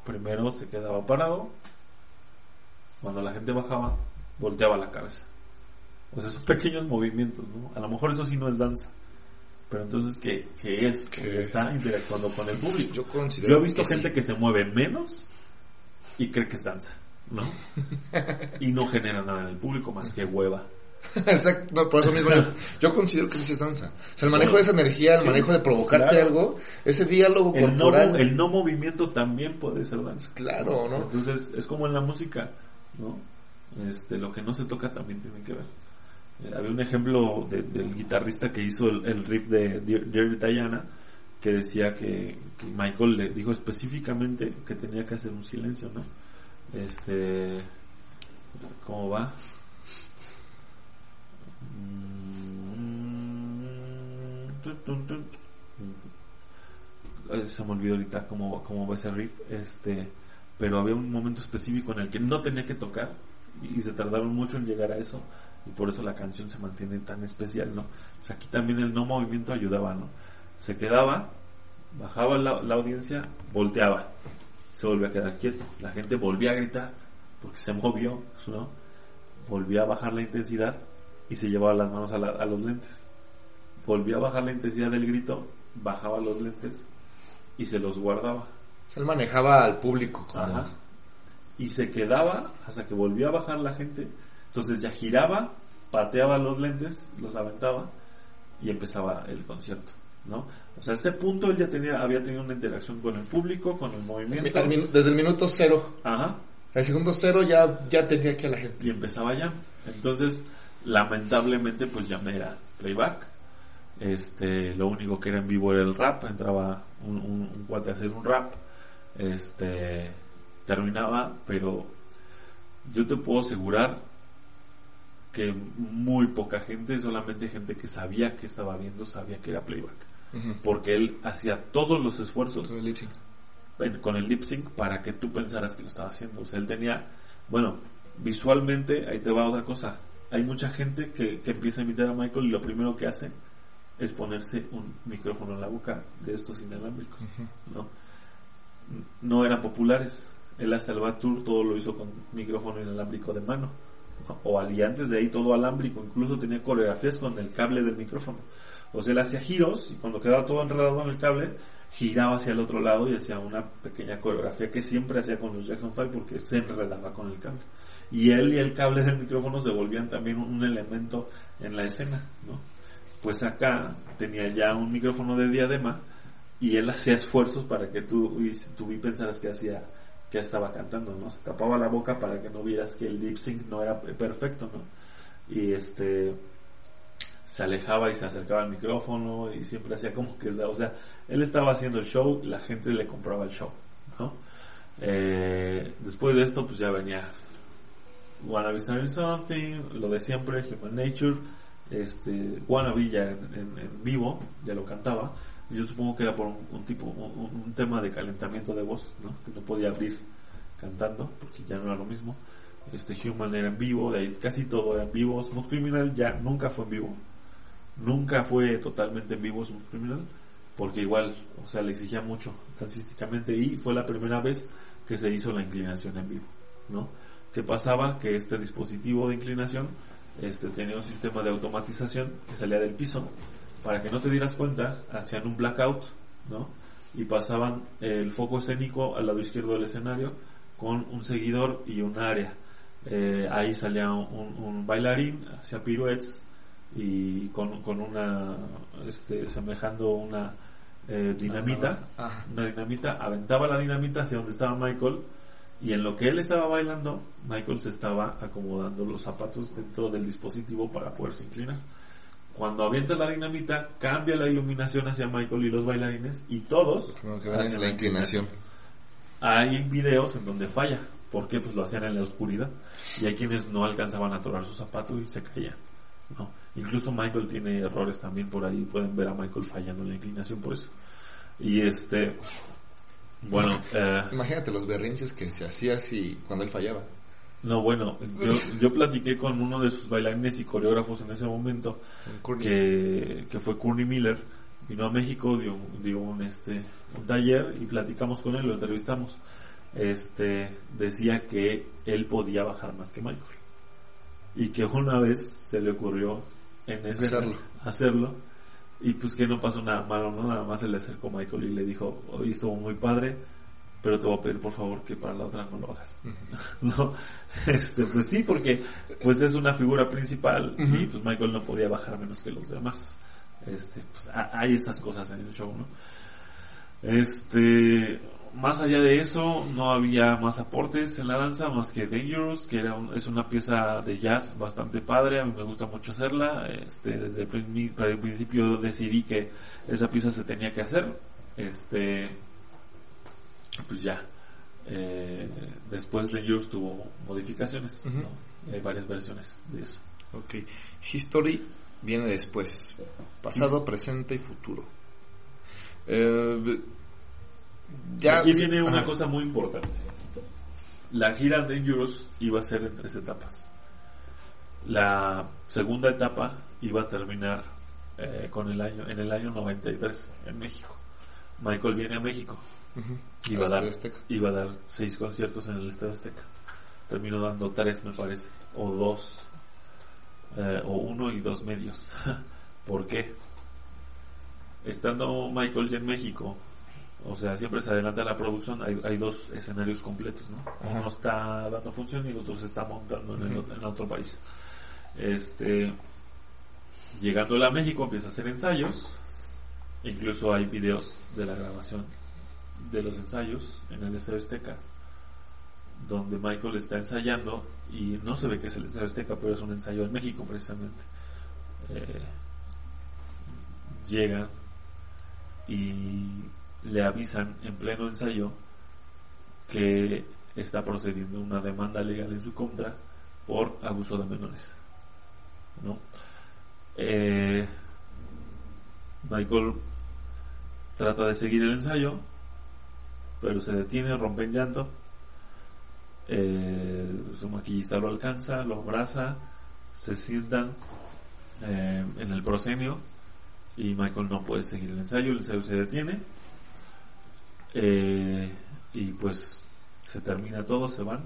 Primero se quedaba parado, cuando la gente bajaba, volteaba la cabeza. O sea, esos pequeños movimientos, ¿no? A lo mejor eso sí no es danza pero entonces, ¿qué, qué es? está interactuando con el público. Yo, he visto gente que se mueve menos y cree que es danza, ¿no? y no genera nada en el público más que hueva. Exacto, por eso mismo yo, considero que sí es danza. O sea, el manejo de esa energía, el manejo de provocarte algo, ese diálogo corporal. el no movimiento también puede ser danza. Claro, ¿no? Entonces, es como en la música, ¿no? Este, lo que no se toca también tiene que ver. Eh, había un ejemplo del guitarrista que hizo el, riff de Jerry Diana que decía que, Michael le dijo específicamente que tenía que hacer un silencio, ¿no? Este, ¿cómo va? Mm, se me olvidó ahorita cómo, cómo va ese riff, este, pero había un momento específico en el que no tenía que tocar y se tardaron mucho en llegar a eso y por eso la canción se mantiene tan especial, ¿no? O sea, aquí también el no movimiento ayudaba, ¿no? Se quedaba bajaba la, la audiencia, volteaba, se volvía a quedar quieto, la gente volvía a gritar porque se movió, ¿no? Volvía a bajar la intensidad y se llevaba las manos a, la- a los lentes. Volvía a bajar la intensidad del grito, bajaba los lentes y se los guardaba. Él manejaba al público como... Ajá. Y se quedaba hasta que volvía a bajar la gente. Entonces ya giraba, pateaba los lentes, los aventaba y empezaba el concierto, ¿no? O sea, a ese punto él ya tenía, había tenido una interacción con el público, con el movimiento. Al desde el minuto cero. Ajá. Al segundo cero ya, ya tenía a la gente. Y empezaba ya. Entonces, lamentablemente, pues ya me era playback. Este, lo único que era en vivo era el rap. Entraba un, un, un cuate a hacer un rap. Este, terminaba, pero yo te puedo asegurar que muy poca gente, solamente gente que sabía que estaba viendo, sabía que era playback. Porque él hacía todos los esfuerzos el lip sync. con el lip sync para que tú pensaras que lo estaba haciendo. O sea, él tenía, bueno, visualmente, ahí te va otra cosa. Hay mucha gente que, que empieza a imitar a Michael y lo primero que hace es ponerse un micrófono en la boca de estos inalámbricos, ¿no? No eran populares. Él hasta el Bad Tour todo lo hizo con micrófono inalámbrico de mano. O antes de ahí todo alámbrico, incluso tenía coreografías con el cable del micrófono. O sea, él hacía giros y cuando quedaba todo enredado en el cable, giraba hacia el otro lado y hacía una pequeña coreografía que siempre hacía con los Jackson 5 porque se enredaba con el cable. Y él y el cable del micrófono se volvían también un, elemento en la escena, ¿no? Pues acá tenía ya un micrófono de diadema y él hacía esfuerzos para que tú, y tú pensaras que hacía que estaba cantando, ¿no? Se tapaba la boca para que no vieras que el lip sync no era perfecto, ¿no? Y este se alejaba y se acercaba al micrófono y siempre hacía como que, o sea, él estaba haciendo el show la gente le compraba el show, ¿no? Eh, después de esto, pues ya venía Wanna Be Something, lo de siempre, Human Nature, este, Wanna Be ya en vivo, ya lo cantaba. Yo supongo que era por un, un tipo, un, un tema de calentamiento de voz, ¿no? Que no podía abrir cantando, porque ya no era lo mismo. Este Human era en vivo, de ahí casi todo era en vivo. Smooth Criminal ya nunca fue en vivo. Nunca fue totalmente en vivo Smooth Criminal, porque igual, o sea, le exigía mucho dancísticamente y fue la primera vez que se hizo la inclinación en vivo, ¿no? ¿Qué pasaba? Que este dispositivo de inclinación este, tenía un sistema de automatización que salía del piso para que no te dieras cuenta, hacían un blackout, ¿no? Y pasaban el foco escénico al lado izquierdo del escenario con un seguidor y un área. Eh, ahí salía un, un bailarín, hacía piruetes y con, con una, este, semejando una eh, dinamita, Ajá. una dinamita, aventaba la dinamita hacia donde estaba Michael y en lo que él estaba bailando, Michael se estaba acomodando los zapatos dentro del dispositivo para poderse inclinar. Cuando avienta la dinamita, cambia la iluminación hacia Michael y los bailarines y todos Como que ven hacen la inclinación. Hay videos en donde falla, porque pues lo hacían en la oscuridad y hay quienes no alcanzaban a atorar su zapato y se caían. ¿no? Incluso Michael tiene errores también por ahí, pueden ver a Michael fallando en la inclinación por eso. Y este, bueno, eh, Imagínate los berrinches que se hacía así cuando él fallaba. No bueno, yo, yo platiqué con uno de sus bailarines y coreógrafos en ese momento que, que fue Courtney Miller, vino a México, dio, dio un, este, un taller y platicamos con él, lo entrevistamos. Este, decía que él podía bajar más que Michael. Y que una vez se le ocurrió en ese Hacerlo. hacerlo. Y pues que no pasó nada malo, ¿no? Nada más se le acercó Michael y le dijo, hoy estuvo muy padre, pero te voy a pedir por favor que para la otra no lo hagas. no, este, pues sí, porque pues es una figura principal y pues Michael no podía bajar menos que los demás. Este, pues ha- hay estas cosas en el show, ¿no? Este, más allá de eso, no había más aportes en la danza más que Dangerous, que era un- es una pieza de jazz bastante padre, a mí me gusta mucho hacerla, este, desde el, el principio decidí que esa pieza se tenía que hacer, este, pues ya, eh, después Dangerous tuvo modificaciones. Y hay varias versiones de eso. Ok. History viene después. Pasado, presente y futuro. Eh, ya. Aquí viene una Ajá. cosa muy importante. La gira Dangerous iba a ser en tres etapas. La segunda etapa iba a terminar eh, con el año en el año 93 en México. Michael viene a México. Iba a, dar, Estadio Azteca. iba a dar seis conciertos en el Estadio Azteca. Terminó dando tres, me parece. O dos. eh, o uno y dos medios. ¿Por qué? Estando Michael ya en México, o sea, siempre se adelanta la producción, hay, hay dos escenarios completos, ¿no? Ajá. Uno está dando función y el otro se está montando en, el en otro país. Este, llegando a México empieza a hacer ensayos, incluso hay videos de la grabación de los ensayos en el Estadio Azteca, donde Michael está ensayando y no se ve que es el Estadio Azteca, pero es un ensayo en México precisamente. Eh, llegan y le avisan en pleno ensayo que está procediendo una demanda legal en su contra por abuso de menores. ¿no? Eh, Michael trata de seguir el ensayo, pero se detiene, rompe llanto. Eh, su maquillista lo alcanza, lo abraza, se sientan eh, en el proscenio y Michael no puede seguir el ensayo, el ensayo se detiene eh, y pues se termina todo, se van.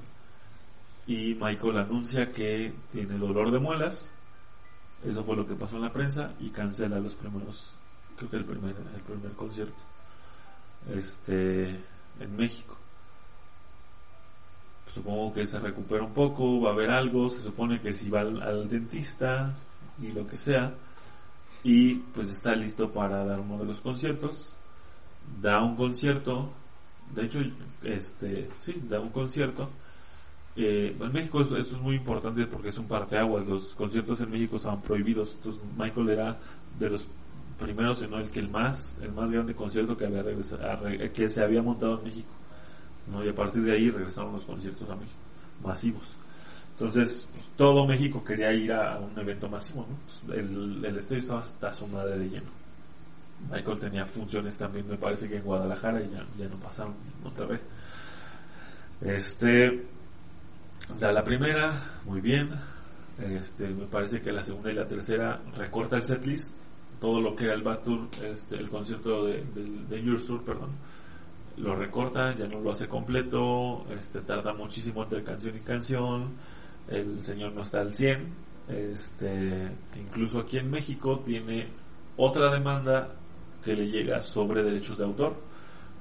Y Michael anuncia que tiene dolor de muelas, eso fue lo que pasó en la prensa y cancela los primeros, creo que el primer, el primer concierto, este, en México. Supongo que se recupera un poco, va a haber algo, se supone que si va al, dentista y lo que sea, y pues está listo para dar uno de los conciertos, da un concierto, de hecho, este, sí, da un concierto, eh, en México eso es muy importante porque es un parteaguas, los conciertos en México estaban prohibidos, entonces Michael era de los primeros, sino el que el más, el más grande concierto que había regresa- a re- que se había montado en México, ¿no? y a partir de ahí regresaron los conciertos a México, masivos. Entonces, pues, todo México quería ir a, a un evento masivo, ¿no? Pues, el, el estadio estaba hasta su madre de lleno. Michael tenía funciones también, me parece que en Guadalajara y ya, ya no pasaron otra vez. Este, da la primera, muy bien. Este, me parece que la segunda y la tercera recorta el setlist, todo lo que era el Bad Tour, este, el concierto de, del Dangerous Tour, perdón, lo recorta, ya no lo hace completo, este, tarda muchísimo entre canción y canción, el señor no está al 100, este, incluso aquí en México tiene otra demanda que le llega sobre derechos de autor,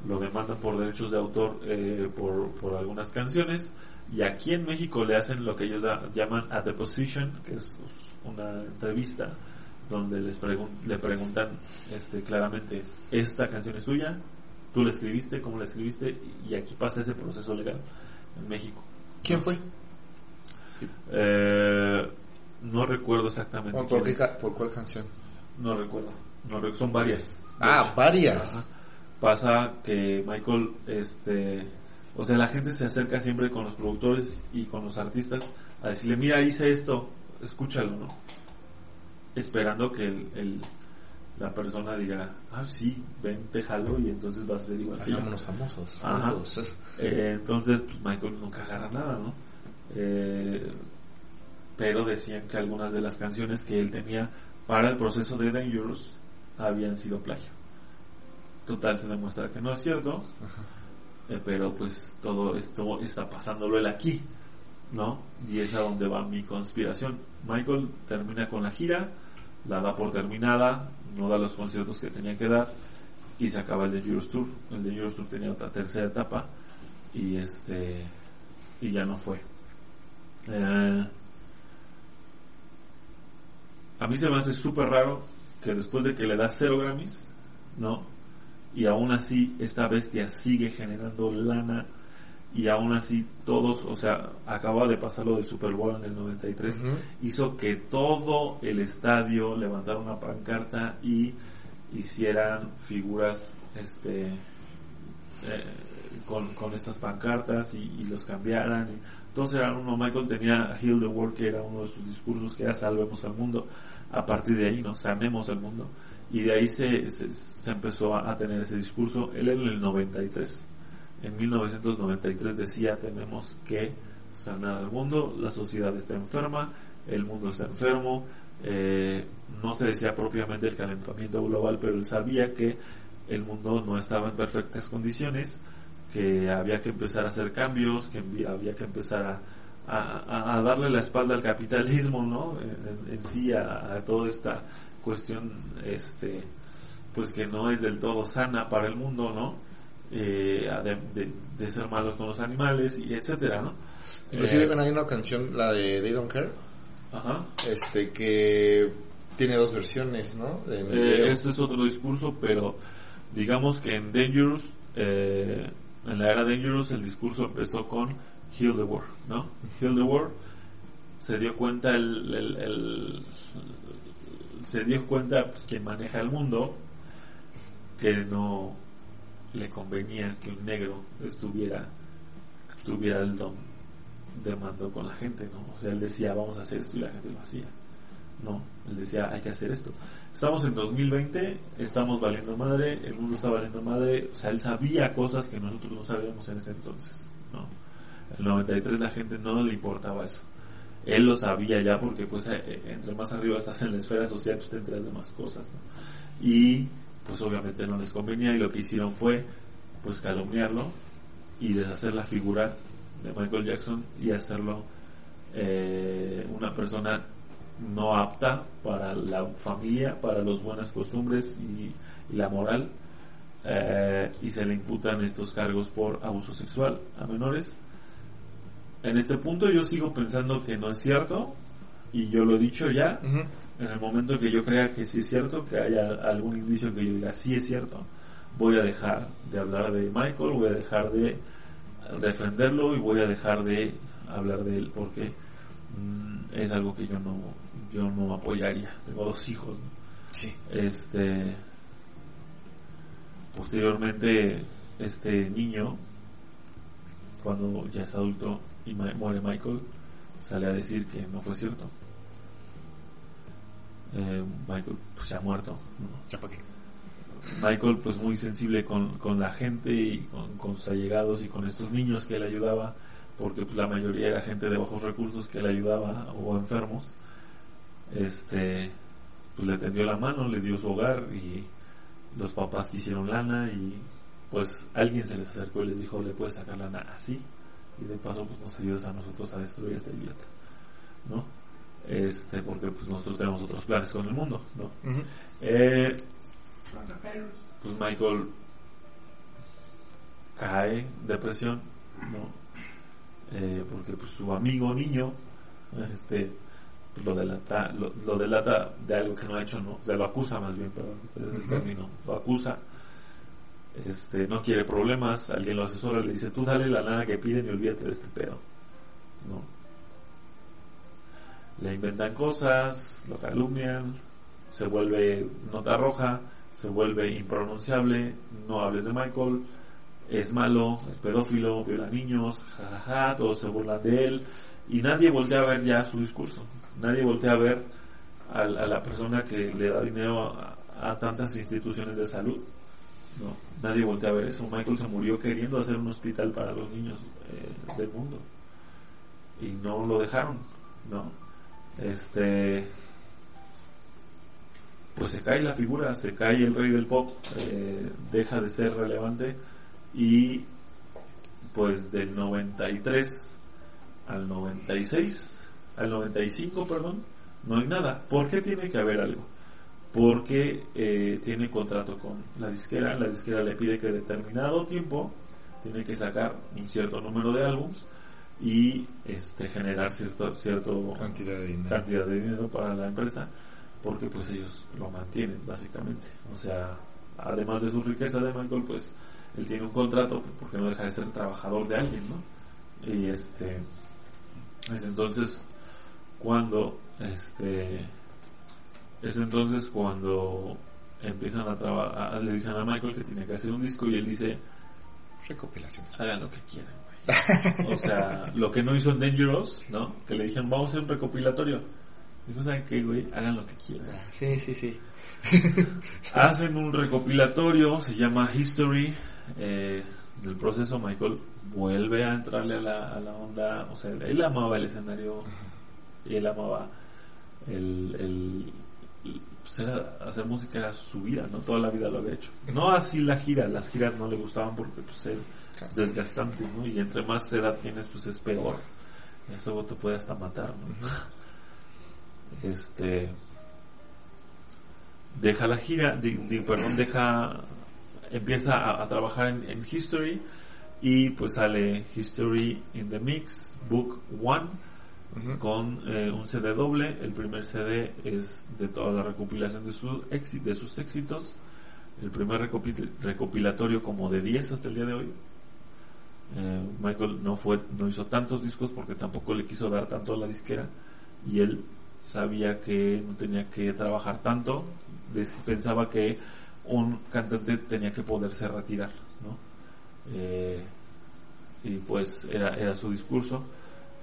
lo demandan por derechos de autor eh, por, por algunas canciones, y aquí en México le hacen lo que ellos llaman a deposition, que es una entrevista donde les pregun- le preguntan este, claramente, esta canción es tuya, tú la escribiste, cómo la escribiste, y aquí pasa ese proceso legal en México. ¿Quién fue? Eh, no recuerdo exactamente. ¿Por, qué por cuál canción? No recuerdo. No recuerdo. Son varias. Ah, hecho. varias. Ajá. Pasa que Michael, este, o sea, la gente se acerca siempre con los productores y con los artistas a decirle, mira, hice esto, escúchalo, ¿no? Esperando que el, el- la persona diga, ah, sí, ven, te jalo y entonces vas a ser igual. Hagámonos famosos. Ajá. Eh, entonces, pues Michael nunca agarra nada, ¿no? Eh, pero decían que algunas de las canciones que él tenía para el proceso de Dangerous habían sido plagio. Total, se demuestra que no es cierto, eh, pero pues todo esto está pasándolo él aquí, ¿no? Y es a donde va mi conspiración. Michael termina con la gira, la da por terminada, no da los conciertos que tenía que dar y se acaba el Dangerous Tour. El Dangerous Tour tenía otra tercera etapa y este y ya no fue. Eh, a mí se me hace súper raro que después de que le da cero Grammys, ¿no? Y aún así esta bestia sigue generando lana y aún así todos, o sea, acaba de pasar lo del Super Bowl en el 93, Ujú. hizo que todo el estadio levantara una pancarta y hicieran figuras este eh, con, con estas pancartas y, y los cambiaran. Y, entonces era uno, Michael tenía Heal the World, que era uno de sus discursos, que era salvemos al mundo. A partir de ahí, no sanemos al mundo. Y de ahí se, se, se empezó a, a tener ese discurso. Él en el 93, en 1993 decía, tenemos que sanar al mundo, la sociedad está enferma, el mundo está enfermo, eh, no se decía propiamente el calentamiento global, pero él sabía que el mundo no estaba en perfectas condiciones, que había que empezar a hacer cambios, que había que empezar a, a, darle la espalda al capitalismo, ¿no? En, sí, a, toda esta cuestión, este, pues que no es del todo sana para el mundo, ¿no? Eh, de, ser malos con los animales y etcétera, ¿no? Inclusive eh, hay una canción, la de They Don't Care, Ajá. este que tiene dos versiones, ¿no? Eh, ese es otro discurso, pero digamos que en Dangerous, eh, en la era Dangerous, el discurso empezó con Heal the World, ¿no? Heal the World se dio cuenta el, el, se dio cuenta pues quien maneja el mundo que no le convenía que un negro estuviera tuviera el don de mando con la gente, ¿no? O sea, él decía, vamos a hacer esto y la gente lo hacía. No, él decía, hay que hacer esto. Estamos en 2020, estamos valiendo madre, el mundo está valiendo madre, o sea, él sabía cosas que nosotros no sabíamos en ese entonces, ¿no? El 93 la gente no le importaba eso. Él lo sabía ya porque pues eh, eh, entre más arriba estás en la esfera social pues te enteras de más cosas, ¿no? Y pues obviamente no les convenía y lo que hicieron fue pues calumniarlo y deshacer la figura de Michael Jackson y hacerlo eh, una persona no apta para la familia, para las buenas costumbres y, la moral, eh, y se le imputan estos cargos por abuso sexual a menores. En este punto yo sigo pensando que no es cierto, y yo lo he dicho ya, en el momento que yo crea que sí es cierto, que haya algún indicio que yo diga sí es cierto, voy a dejar de hablar de Michael, voy a dejar de defenderlo y voy a dejar de hablar de él porque mm, es algo que yo no yo no apoyaría. Tengo dos hijos sí. Este posteriormente este niño cuando ya es adulto y muere Michael sale a decir que no fue cierto eh, Michael pues, se ha muerto ¿Ya para qué? Michael pues muy sensible con, con la gente y con, con, sus allegados y con estos niños que le ayudaba porque pues, la mayoría era gente de bajos recursos que le ayudaba o enfermos este pues le tendió la mano le dio su hogar y los papás quisieron lana y pues alguien se les acercó y les dijo le puedes sacar lana así y de paso pues nos ayudas a nosotros a destruir este idiota ¿no? Este porque pues nosotros tenemos otros planes con el mundo ¿no? eh, pues Michael cae depresión, ¿no? Eh, porque pues, su amigo niño, este, pues, lo delata, lo, delata de algo que no ha hecho, ¿no? O sea, lo acusa más bien, perdón, el término, lo acusa, este, no quiere problemas, alguien lo asesora, le dice, tú dale la lana que piden y olvídate de este pedo, ¿no? Le inventan cosas, lo calumnian, se vuelve nota roja, se vuelve impronunciable, no hables de Michael, es malo, es pedófilo, viola niños, jajaja, todos se burlan de él y nadie voltea a ver ya su discurso, nadie voltea a ver a, la persona que le da dinero a, tantas instituciones de salud, no, nadie voltea a ver eso, Michael se murió queriendo hacer un hospital para los niños eh, del mundo. Y no lo dejaron, no, este pues se cae la figura, se cae el rey del pop, eh, deja de ser relevante y pues del 93 al 96, al 95, perdón, no hay nada. ¿Por qué tiene que haber algo? Porque eh, tiene contrato con la disquera, la disquera le pide que determinado tiempo tiene que sacar un cierto número de álbums y este generar cierto, cierto cantidad de cantidad de dinero para la empresa porque pues ellos lo mantienen básicamente. O sea, además de su riqueza de Michael, pues él tiene un contrato porque no deja de ser trabajador de alguien, ¿no? Y este es entonces cuando este es entonces cuando empiezan a trabajar, le dicen a Michael que tiene que hacer un disco y él dice recopilaciones. Hagan lo que quieran. O sea, lo que no hizo en Dangerous, ¿no? Que le dijeron, vamos a hacer un recopilatorio Dijo, ¿saben qué, güey? Hagan lo que quieran. Sí, sí, sí. Hacen un recopilatorio, se llama History. Eh, del proceso, Michael vuelve a entrarle a la, a la onda. O sea, él amaba el escenario y él amaba el, el pues era, hacer música era su vida, ¿no? Toda la vida lo había hecho. No así la gira, las giras no le gustaban porque pues es desgastante, ¿no? Y entre más edad tienes, pues es peor. Eso te puede hasta matar, ¿no? Este deja la gira, perdón, deja empieza a, trabajar en, History y pues sale History in the Mix, Book One, con eh, un CD doble. El primer CD es de toda la recopilación de, su de sus éxitos. El primer recopilatorio como de 10 hasta el día de hoy. Eh, Michael no fue, no hizo tantos discos porque tampoco le quiso dar tanto a la disquera y él sabía que no tenía que trabajar tanto, pensaba que un cantante tenía que poderse retirar, ¿no? Eh, y pues era, era su discurso.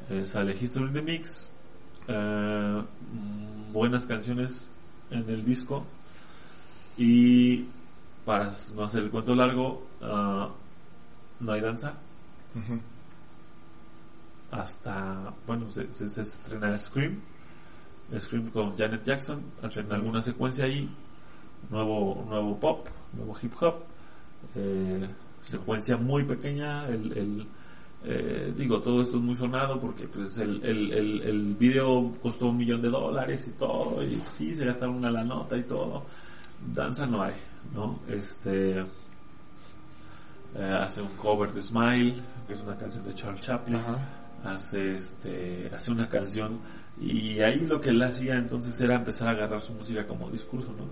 Eh, sale History in the Mix, eh, buenas canciones en el disco y para no hacer el cuento largo, ah, no hay danza. Hasta, bueno, se, se, estrena Scream, Scream con Janet Jackson, hacen alguna secuencia ahí. Nuevo, nuevo pop, nuevo hip hop, eh, secuencia muy pequeña, el, el eh, digo, todo esto es muy sonado porque pues el, el, el, el, video costó un millón de dólares y todo, y sí, se gastaron una la nota y todo. Danza no hay, ¿no? Este, eh, hace un cover de Smile, que es una canción de Charles Chaplin. Hace este, hace una canción y ahí lo que él hacía entonces era empezar a agarrar su música como discurso, ¿no?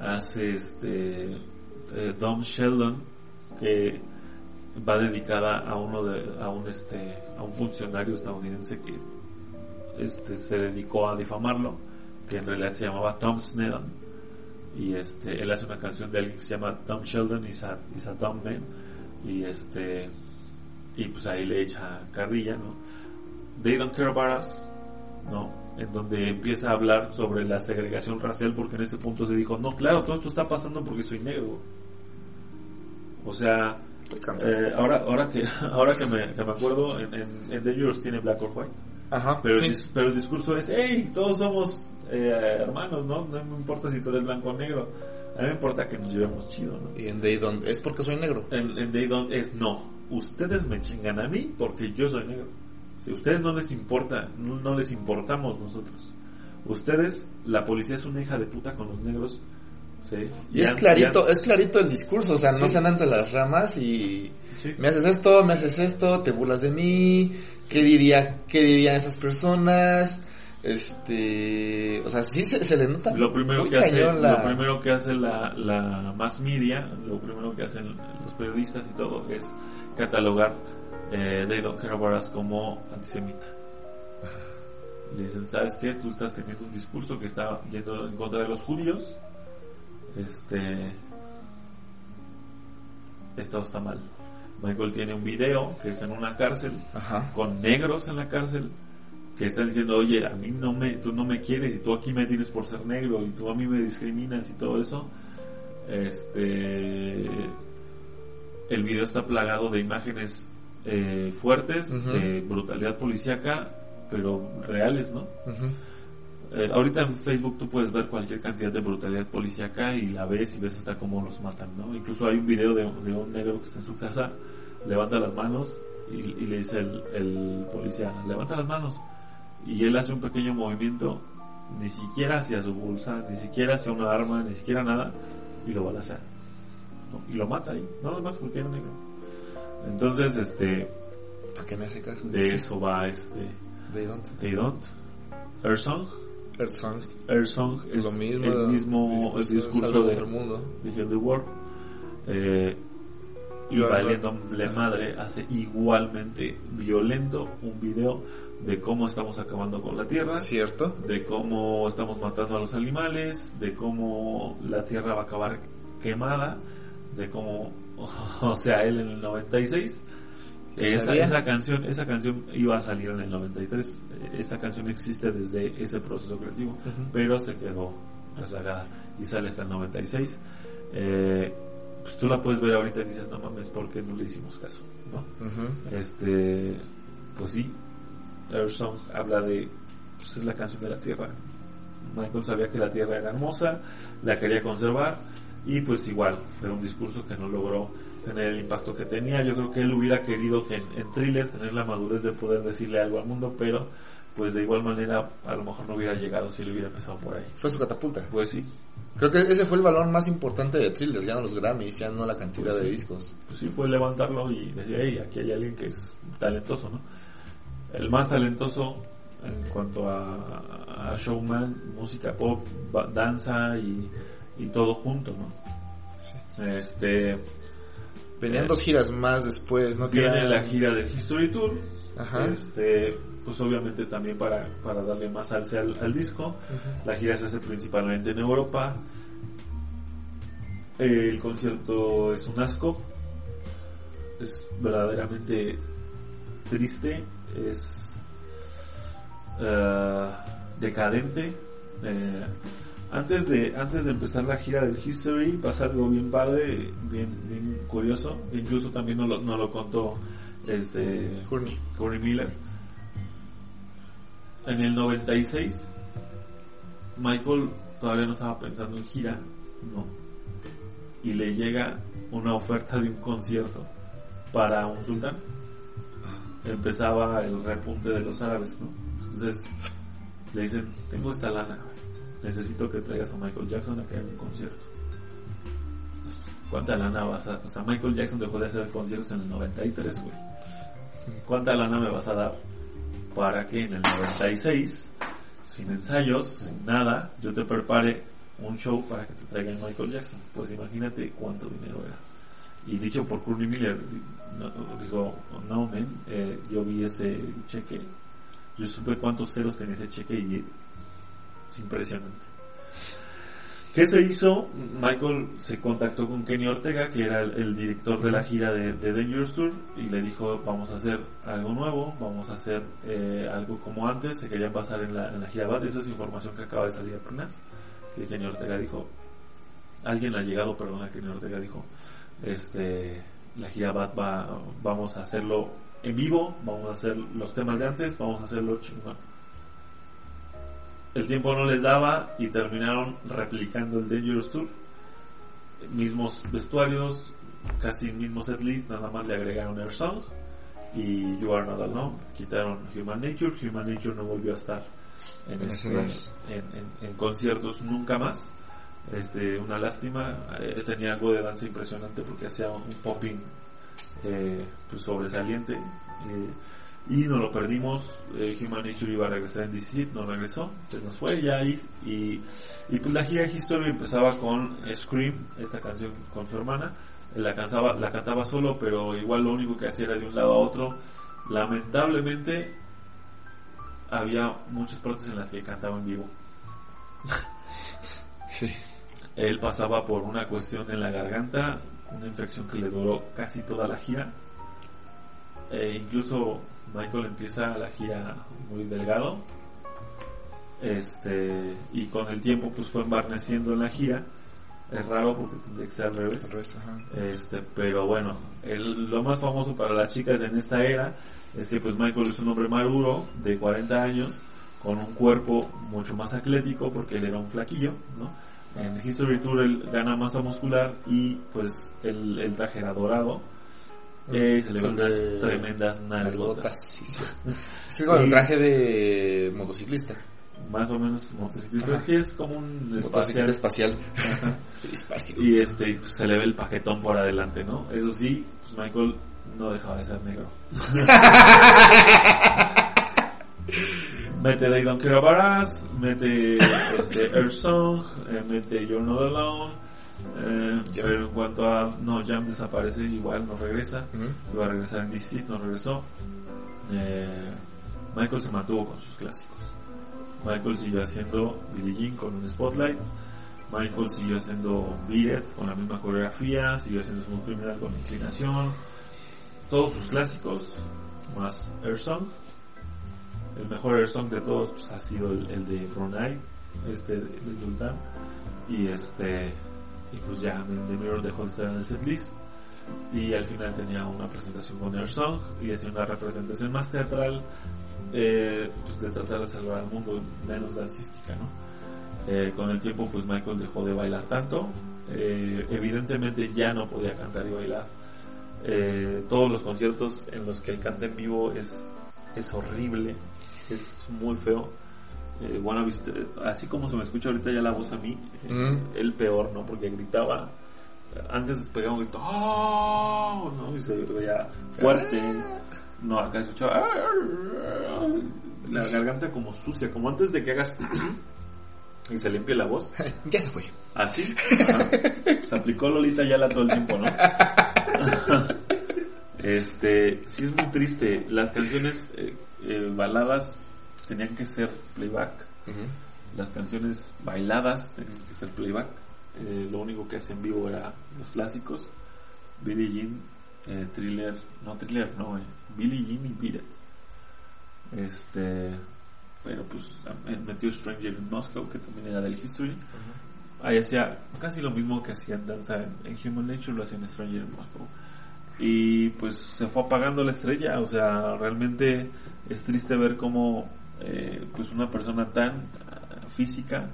hace este eh, Dom Sheldon que va dedicada a uno de a un este a un funcionario estadounidense que este se dedicó a difamarlo que en realidad se llamaba Tom Sneddon y este él hace una canción de alguien que se llama Tom Sheldon a, is a dumb man y este y pues ahí le echa carrilla no they don't care about us no en donde empieza a hablar sobre la segregación racial, porque en ese punto se dijo, no, claro, todo esto está pasando porque soy negro. O sea, eh, ahora, ahora que, ahora que me, que me acuerdo, en, en, Dangerous tiene Black or White. Ajá, pero, el, pero el discurso es, hey, todos somos eh, hermanos, ¿no? No me importa si tú eres blanco o negro. A mí me importa que nos llevemos chido, ¿no? Y en They Don't es porque soy negro. En, en They Don't es no. Ustedes me chingan a mí porque yo soy negro. Si ustedes no les importa, no, les importamos nosotros. Ustedes, la policía es una hija de puta con los negros. Y, es clarito, es clarito el discurso, o sea, no se andan entre las ramas y me haces esto, me haces esto, te burlas de mí, ¿qué diría, qué dirían esas personas? Este, o sea, sí se, le nota. Lo primero que hace, la... lo primero que hace la, la mass media, lo primero que hacen los periodistas y todo es catalogar eh, They Don't Care About Us como antisemita. Le dicen, ¿sabes qué? Tú estás teniendo un discurso que está yendo en contra de los judíos. Este. Esto está mal. Michael tiene un video que es en una cárcel con negros en la cárcel que están diciendo, oye, a mí no me, tú no me quieres y tú aquí me tienes por ser negro y tú a mí me discriminas y todo eso. Este, el video está plagado de imágenes eh, fuertes de brutalidad policíaca, pero reales, ¿no? Eh, ahorita en Facebook tú puedes ver cualquier cantidad de brutalidad policíaca y la ves y ves hasta cómo los matan, ¿no? Incluso hay un video de, un negro que está en su casa, levanta las manos y, le dice el, el, policía, levanta las manos. Y él hace un pequeño movimiento, ni siquiera hacia su bolsa, ni siquiera hacia una arma, ni siquiera nada, y lo va a hacer Y lo mata ahí, nada más porque era negro. Entonces, este. ¿Para qué me hace caso? De eso va este. They don't. They don't. Earthsong. Earthsong. Earthsong es lo mismo, el mismo discurso, de, mundo. de the World. Eh, y valiéndole madre hace igualmente violento un video de cómo estamos acabando con la tierra, cierto, de cómo estamos matando a los animales, de cómo la tierra va a acabar quemada, de cómo o sea, él en el 96. Esa, esa, canción, esa canción iba a salir en el 93. Esa canción existe desde ese proceso creativo, pero se quedó rezagada y sale hasta el 96. Eh, pues tú la puedes ver ahorita y dices, no mames, ¿por qué no le hicimos caso? ¿no? Este, pues sí, Earth Song habla de, pues es la canción de la tierra, Michael sabía que la tierra era hermosa, la quería conservar y pues igual fue un discurso que no logró tener el impacto que tenía. Yo creo que él hubiera querido que en, en thriller tener la madurez de poder decirle algo al mundo, pero pues de igual manera a lo mejor no hubiera llegado si él hubiera empezado por ahí. Fue su catapulta. Pues sí, Creo que ese fue el valor más importante de Thriller, ya no los Grammys, ya no la cantidad Pues sí. de discos. pues sí fue levantarlo y decir, hey, aquí hay alguien que es talentoso, ¿no? El más talentoso en cuanto a, a showman, música pop, danza y, y todo junto, ¿no? Este, Venían Eh, dos giras más después, ¿no? Viene la gira de History Tour, Ajá. este, pues obviamente también para, para darle más alce al, al disco. La gira se hace principalmente en Europa. El concierto es un asco. Es verdaderamente triste. Es eh, decadente. Eh, antes de antes de empezar la gira del History pasa algo bien padre, bien bien curioso. Incluso también nos lo, nos lo contó este. Corey Miller. En el 96, Michael todavía no estaba pensando en gira, no. Y le llega una oferta de un concierto para un sultán. Empezaba el repunte de los árabes, ¿no? Entonces le dicen, tengo esta lana, necesito que traigas a Michael Jackson a que haga un concierto. ¿Cuánta lana vas a...? O sea, Michael Jackson dejó de hacer conciertos en el 93, güey. ¿Cuánta lana me vas a dar para que en el 96, sin ensayos, sin nada, yo te prepare un show para que te traigan Michael Jackson? Pues imagínate cuánto dinero era. Y dicho por Courtney Miller, no, dijo, no, man, eh, yo vi ese cheque, yo supe cuántos ceros tenía ese cheque y es impresionante. ¿Qué se hizo? Michael se contactó con Kenny Ortega, que era el, el director de la gira de, de Dangerous Tour, y le dijo, vamos a hacer algo nuevo, vamos a hacer eh, algo como antes, se querían pasar en la, en la gira BAT, eso es información que acaba de salir apenas, que Kenny Ortega dijo, alguien ha llegado, perdona, Kenny Ortega dijo, este, la gira BAT va, vamos a hacerlo en vivo, vamos a hacer los temas de antes, vamos a hacerlo chingón el tiempo no les daba y terminaron replicando el Dangerous Tour. Mismos vestuarios, casi mismo setlist, nada más le agregaron Air Song y You Are Not Alone. Quitaron Human Nature, Human Nature no volvió a estar en, este- escenarios. en, en- en conciertos nunca más. Este, una lástima, eh, tenía algo de danza impresionante porque hacía un popping eh, pues sobresaliente. eh, y nos lo perdimos. eh, Human Nature iba a regresar en DC, no regresó, se nos fue ya ahí. Y, y pues la gira de History empezaba con Scream, esta canción con su hermana. La, cantaba, la cantaba solo, pero igual lo único que hacía era de un lado a otro. Lamentablemente, había muchas partes en las que cantaba en vivo. Sí. Él pasaba por una cuestión en la garganta, una infección que le duró casi toda la gira. E incluso Michael empieza la gira muy delgado. Este, y con el tiempo pues fue embarneciendo en la gira. Es raro porque tendría que ser al revés. Al revés, ajá. Este, pero bueno, el- lo más famoso para las chicas en esta era es que pues Michael es un hombre maduro de 40 años con un cuerpo mucho más atlético porque él era un flaquillo, ¿no? En History Tour él gana masa muscular y pues el, el traje era dorado. Eh, se le unas de tremendas Nalgotas, sí, sí. Es como el Y- traje de motociclista. Más o menos motociclista. Ajá. Sí, es como un Motocicleta espacial. espacial. Y este, pues, se le ve el paquetón por adelante, ¿no? Eso sí, pues Michael no dejaba de ser negro. mete They Don't Care About Us, mete este, Air Song, eh, mete You're Not Alone, eh, pero en cuanto a, no, Jam desaparece, igual no regresa, Ujú. iba a regresar en DC, no regresó. Eh, Michael se mantuvo con sus clásicos. Michael siguió haciendo Billie Jean con un spotlight. Michael siguió haciendo Bleed con la misma coreografía, siguió haciendo Smooth Criminal con inclinación. Todos sus clásicos, más Air Song. El mejor Air Song de todos pues, ha sido el, el de Brunei, este de, de Sultan. Y este, y pues ya The Mirror dejó de estar en el setlist. Y al final tenía una presentación con Air Song y hacía una representación más teatral eh, pues de tratar de salvar al mundo menos dancística, ¿no? Eh, con el tiempo, pues Michael dejó de bailar tanto. Eh, evidentemente ya no podía cantar y bailar. Eh, todos los conciertos en los que él canta en vivo es, es horrible, es muy feo. Eh, Wanna Be St- así como se me escucha ahorita ya la voz a mí, eh, Mm. él peor, ¿no? Porque gritaba, antes pegaba un grito, ¡Oh! ¿no? Y se veía fuerte. No, acá se escuchaba, la garganta como sucia, como antes de que hagas y se limpie la voz. ya se fue. Así. Ajá. Se aplicó Lolita Yala todo el tiempo, ¿no? Este, sí es muy triste. Las canciones eh, eh, baladas tenían que ser playback. Las canciones bailadas tenían que ser playback. Eh, lo único que hacía en vivo era los clásicos. Billie Jean, eh, Thriller, no Thriller, no, eh, Billie Jean y Beat It. Este, pero pues eh, metió Stranger in Moscow, que también era del History. Ahí hacía casi lo mismo que hacía en danza en, en Human Nature, lo hacía en Stranger in Moscow. Y pues se fue apagando la estrella, o sea, realmente es triste ver cómo eh, pues una persona tan ah, física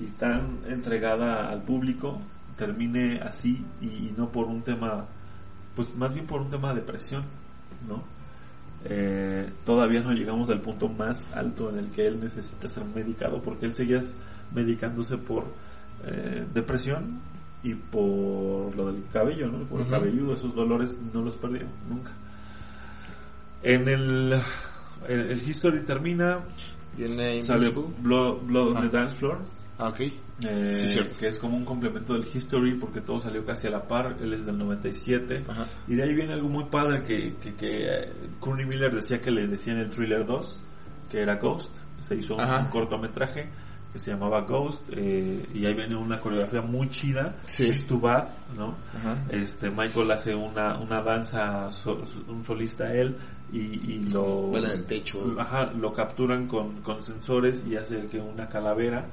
y tan entregada al público termine así y, y no por un tema, pues más bien por un tema de depresión, ¿no? Eh, todavía no llegamos al punto más alto en el que él necesita ser medicado porque él seguía medicándose por eh, depresión y por lo del cabello, ¿no? Por el Ujú. cabelludo, esos dolores no los perdió nunca. En el, el, el History termina, Viene sale. Blood, Blood on Ah. the Dance Floor, Ah, ok. eh, Sí, cierto. que es como un complemento del History porque todo salió casi a la par, él es del 97. Ajá. Y de ahí viene algo muy padre que, que, que eh, Courtney Miller decía que le decían el Thriller 2, que era Ghost. Se hizo un, un cortometraje que se llamaba Ghost eh, y ahí viene una coreografía muy chida. Sí. Es Too Bad, ¿no? Ajá. Este, Michael hace una, una danza, so- un solista él y, y lo... Vuela techo. Ajá, lo capturan con, con sensores y hace que una calavera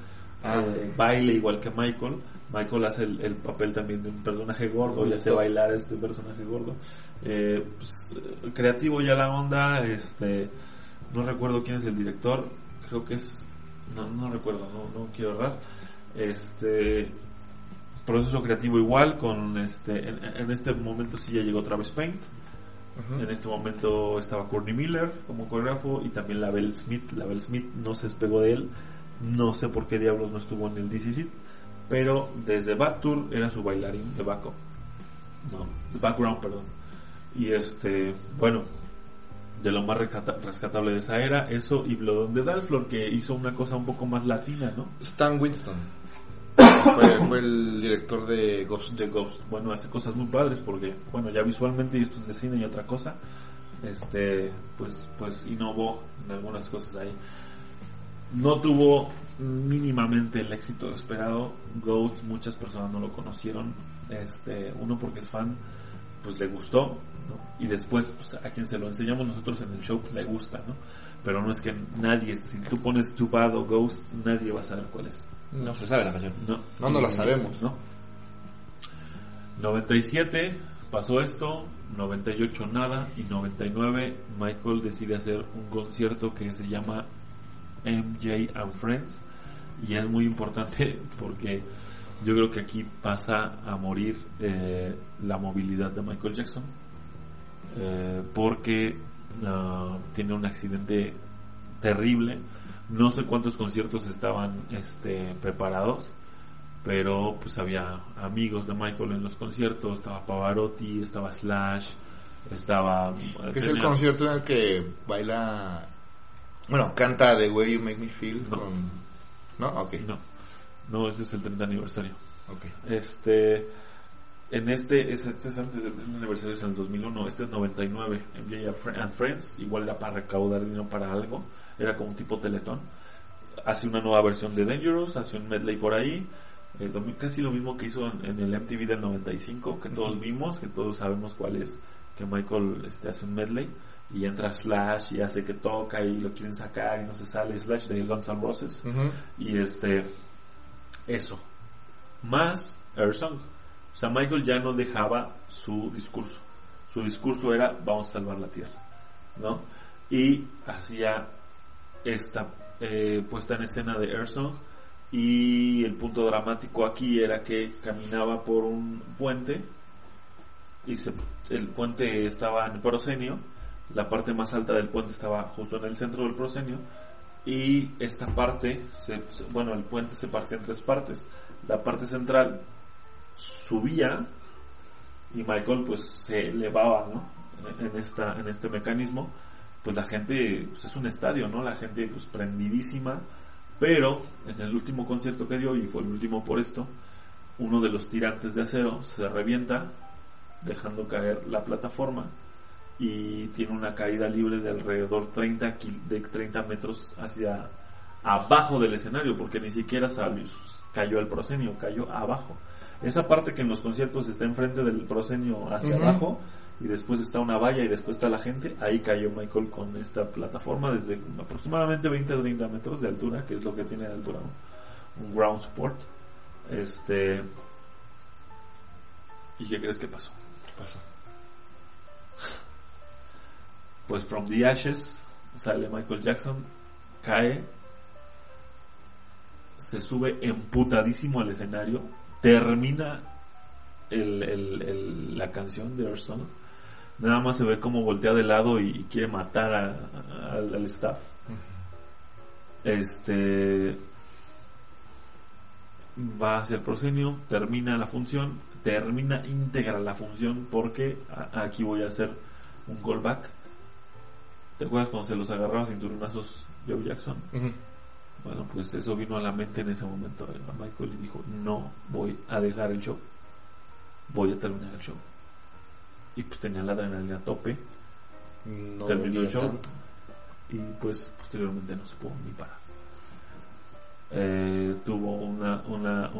Ah. eh, baile igual que Michael. Michael hace el, el papel también de un personaje gordo y hace bailar a este personaje gordo. Eh, pues, eh, creativo ya la onda, este, no recuerdo quién es el director, creo que es, no, no recuerdo, no, no quiero errar. Este, proceso creativo igual con este, en, en este momento sí ya llegó Travis Paint. En este momento estaba Courtney Miller como coreógrafo y también la Bell Smith. La Bell Smith no se despegó de él. No sé por qué diablos no estuvo en el DCC. Pero desde Back Tour era su bailarín de backup. No, de background, perdón. Y este, bueno, de lo más rescata- rescatable de esa era, eso y Blood on the Dance Floor, que hizo una cosa un poco más latina, ¿no? Stan Winston. Fue, fue el director de Ghost. de Ghost. Bueno, hace cosas muy padres porque, bueno, ya visualmente y esto es de cine y otra cosa, este, pues, pues innovó en algunas cosas ahí. No tuvo mínimamente el éxito esperado. Ghost, muchas personas no lo conocieron. Este, uno porque es fan, pues le gustó. Y después, pues a quien se lo enseñamos nosotros en el show, pues le gusta, ¿no? Pero no es que nadie, si tú pones Too Bad o Ghost, nadie va a saber cuál es. No se sabe la canción. No, No, no la sabemos. No. 97 pasó esto, 98 nada y 99 Michael decide hacer un concierto que se llama MJ and Friends y es muy importante porque yo creo que aquí pasa a morir eh, la movilidad de Michael Jackson eh, porque ah, tiene un accidente terrible no sé cuántos conciertos estaban este, preparados pero pues había amigos de Michael en los conciertos estaba Pavarotti estaba Slash estaba Que es el concierto en el que baila. Bueno, canta The Way You Make Me Feel No. con. ¿No? Ok. no no ese es el 30 aniversario Ok. Este, en este, es- este es antes del 30 aniversario, es en el 2001, este es 99, MJ and Fri- and Friends, igual era para recaudar dinero para algo, era como un tipo teletón. Hace una nueva versión de Dangerous, hace un medley por ahí, eh, casi lo mismo que hizo en, en el MTV del 95, que todos vimos, que todos sabemos cuál es, que Michael este, hace un medley, y entra Slash y hace que toca y lo quieren sacar y no se sale, Slash de Guns N' Roses. Y este, eso. Más Song O sea, Michael ya no dejaba su discurso. Su discurso era, vamos a salvar la tierra. ¿No? Y hacía esta eh, puesta en escena de Song y el punto dramático aquí era que caminaba por un puente y se, el puente estaba en el proscenio, la parte más alta del puente estaba justo en el centro del proscenio y esta parte, bueno, el puente se parte en tres partes. La parte central subía y Michael pues se elevaba, ¿no? En esta, en este mecanismo, pues la gente, pues es un estadio, ¿no? La gente pues prendidísima, pero en el último concierto que dio, y fue el último por esto, uno de los tirantes de acero se revienta, dejando caer la plataforma, y tiene una caída libre de alrededor 30, de 30 metros hacia abajo del escenario, porque ni siquiera salió, cayó al proscenio, cayó abajo. Esa parte que en los conciertos está enfrente del proscenio hacia abajo y después está una valla y después está la gente, ahí cayó Michael con esta plataforma desde aproximadamente 20-30 metros de altura, que es lo que tiene de altura un ground support. Este ¿Y qué crees que pasó? ¿Qué pasó? Pues From the Ashes sale Michael Jackson, cae, se sube emputadísimo al escenario, termina el, la canción de Earth nada más se ve como voltea de lado y, quiere matar al staff. Este va hacia el proscenio, termina la función, termina íntegra la función porque aquí voy a hacer un callback ¿Te acuerdas cuando se los agarraba cinturonazos Joe Jackson? Bueno, pues eso vino a la mente en ese momento a Michael y dijo, no voy a dejar el show, voy a terminar el show. Y pues tenía la adrenalina a tope, terminó el show y pues posteriormente no se pudo ni parar. Eh, tuvo una, una,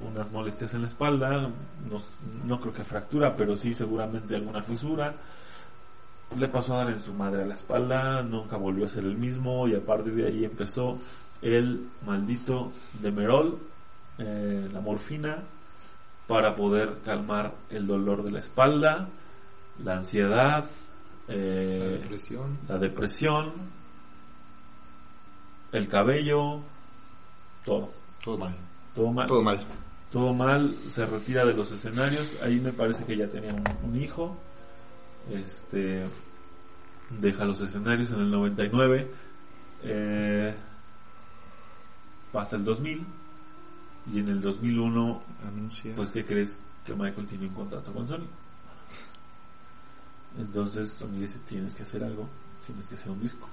unas molestias en la espalda, no, no creo que fractura, pero sí seguramente alguna fisura. Le pasó a dar en su madre a la espalda, nunca volvió a ser el mismo y a partir de ahí empezó el maldito Demerol, eh, la morfina, para poder calmar el dolor de la espalda, la ansiedad, eh, la depresión, la depresión, el cabello, todo. Todo mal. Todo mal. Todo mal. Todo mal, se retira de los escenarios, ahí me parece que ya tenía un hijo este deja los escenarios en el 99. Eh, pasa el 2000 y en el 2001 pues que crees que Michael tiene un contrato con Sony entonces Sony dice tienes que hacer algo tienes que hacer un disco.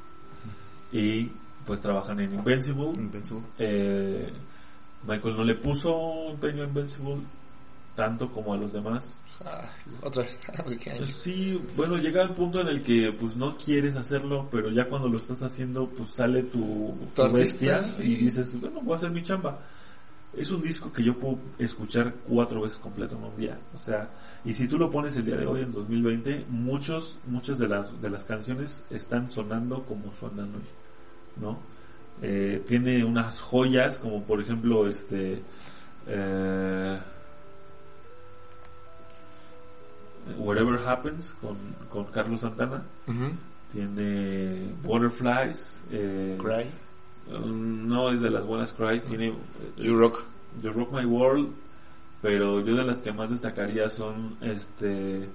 Y pues trabajan en Invincible, Invincible. Eh, Michael no le puso empeño a Invincible tanto como a los demás. Ah, otra vez. sí, bueno, llega el punto en el que pues no quieres hacerlo, pero ya cuando lo estás haciendo, pues sale tu, bestia y dices, bueno, voy a hacer mi chamba. Es un disco que yo puedo escuchar cuatro veces completo en un día. O sea, y si tú lo pones el día de hoy, en 2020, muchos, muchas de las, de las canciones están sonando como suenan hoy, ¿no? Eh, tiene unas joyas como por ejemplo este eh, Whatever Happens con, con Carlos Santana. Tiene Butterflies. Eh, Cry. Um, no es de las buenas Cry. Tiene You Rock. You Rock My World. Pero yo de las que más destacaría son este.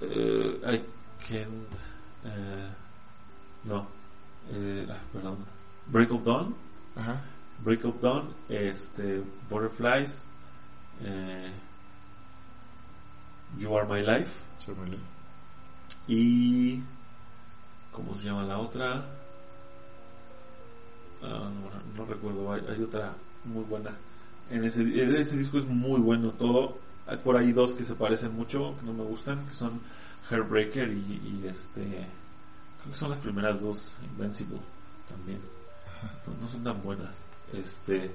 Uh, I can't. Uh, no. Eh, ah, perdón. Break of Dawn. Ajá. Break of Dawn. Este. Butterflies. Eh, You Are My Life. Y. ¿Cómo se llama la otra? Ah, no, recuerdo, hay, otra muy buena. En ese, ese disco es muy bueno todo. Hay por ahí dos que se parecen mucho, que no me gustan, que son Hairbreaker y, este. Creo que son las primeras dos, Invincible también. No, son tan buenas. Este.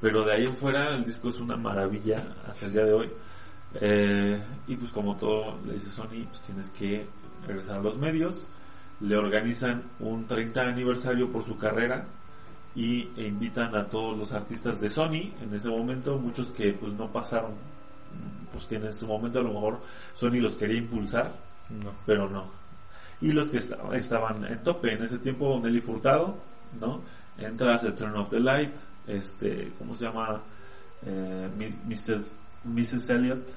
Pero de ahí en fuera el disco es una maravilla hasta el día de hoy. Eh, y pues como todo le dice Sony, pues tienes que regresar a los medios. Le organizan un 30 aniversario por su carrera y e invitan a todos los artistas de Sony en ese momento, muchos que pues no pasaron, pues que en ese momento a lo mejor Sony los quería impulsar, pero no. Y los que estaban en tope en ese tiempo, Nelly Furtado, ¿no? Entra, hace Turn Off the Light, este, ¿cómo se llama? Eh, Mr. Mrs. Elliot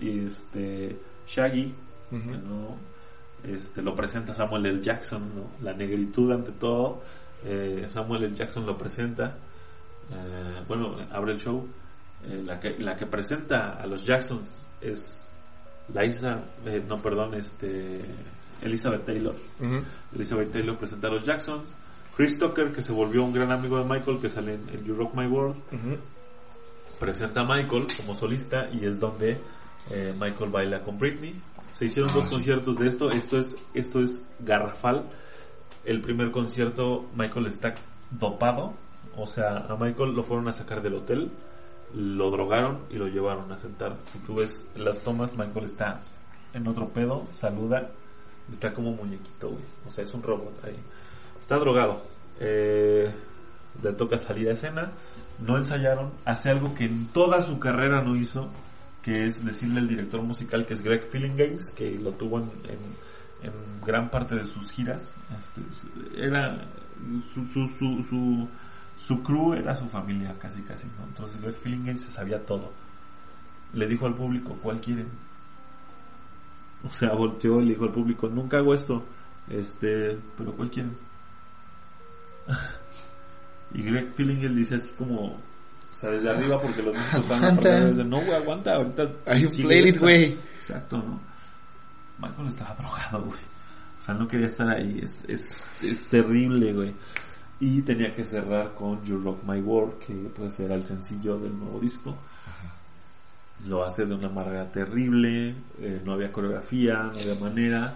y este Shaggy. ¿no? Este, lo presenta Samuel L. Jackson, ¿no? La negritud ante todo. Eh, Samuel L. Jackson lo presenta. eh, bueno, abre el show. Eh, la, que, la que presenta a los Jacksons es Liza, no, perdón, este, Elizabeth Taylor. Elizabeth Taylor presenta a los Jacksons. Chris Tucker, que se volvió un gran amigo de Michael, que sale en, en You Rock My World, presenta a Michael como solista y es donde Michael baila con Britney. Se hicieron Ah, dos conciertos de esto. Esto es esto es garrafal. El primer concierto Michael está dopado, o sea, a Michael lo fueron a sacar del hotel, lo drogaron y lo llevaron a sentar. Si tú ves las tomas, Michael está en otro pedo, saluda, está como muñequito, güey. O sea, es un robot ahí. Está drogado. Eh, le toca salir a escena. No ensayaron. Hace algo que en toda su carrera no hizo. Que es decirle al director musical que es Greg Games que lo tuvo en- en gran parte de sus giras. Este, era su, su, su, su, su crew era su familia casi casi, ¿no? Entonces Greg Games se sabía todo. Le dijo al público, ¿cuál quieren? O sea, volteó y le dijo al público, nunca hago esto. Este, pero ¿cuál quieren? y Greg Fillinger dice así como, o sea, desde arriba porque los músicos Aguanta. apretando, dice, no, güey, aguanta, ahorita Hay un playlist, esta". güey. Exacto, ¿no? Michael estaba drogado, güey. O sea, no quería estar ahí. Es, es, es terrible, güey. Y tenía que cerrar con You Rock My World, que pues era el sencillo del nuevo disco. Lo hace de una manera terrible, eh, no había coreografía, no había manera.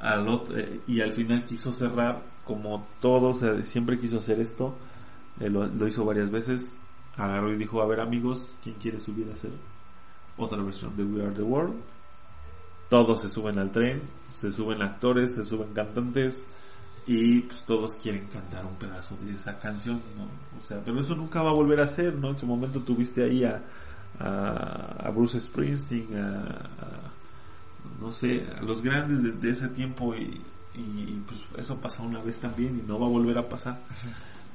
Al eh, y al final quiso cerrar como todo, o sea, siempre quiso hacer esto. Eh, lo, lo hizo varias veces. Agarró y dijo, a ver amigos, ¿quién quiere subir a hacer otra versión de We Are the World? Todos se suben al tren, se suben actores, se suben cantantes y pues todos quieren cantar un pedazo de esa canción, ¿no? O sea, pero eso nunca va a volver a ser, ¿no? En su momento tuviste ahí a, a, Bruce Springsteen, a, a- no sé, a los grandes de, de ese tiempo y, y pues eso pasó una vez también y no va a volver a pasar.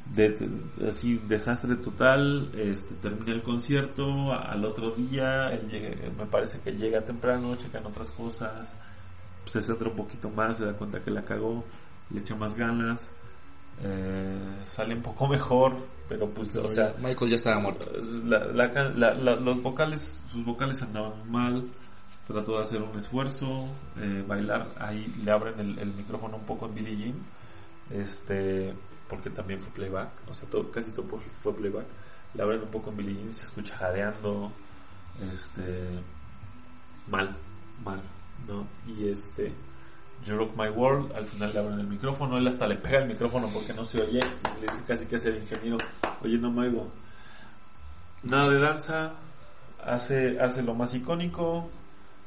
De, de- así desastre total, este termina el concierto, al otro día él llega- me parece que llega temprano, checan otras cosas, se centra un poquito más, se da cuenta que la cagó, le echa más ganas, eh, sale un poco mejor, pero pues o sea, Michael ya estaba muerto. la, la la- la- los vocales, sus vocales andaban mal, trató de hacer un esfuerzo, eh, bailar, ahí le abren el, el micrófono un poco en Billie Jean, este, porque también fue playback, o sea, casi todo fue playback, le abren un poco en Billie Jean, se escucha jadeando, este, mal, mal, ¿no? Y este, You Rock My World, al final le abren el micrófono, él hasta le pega el micrófono porque no se oye, le dice casi que hace el ingeniero, oye, no me oigo. Nada de danza, hace, hace lo más icónico,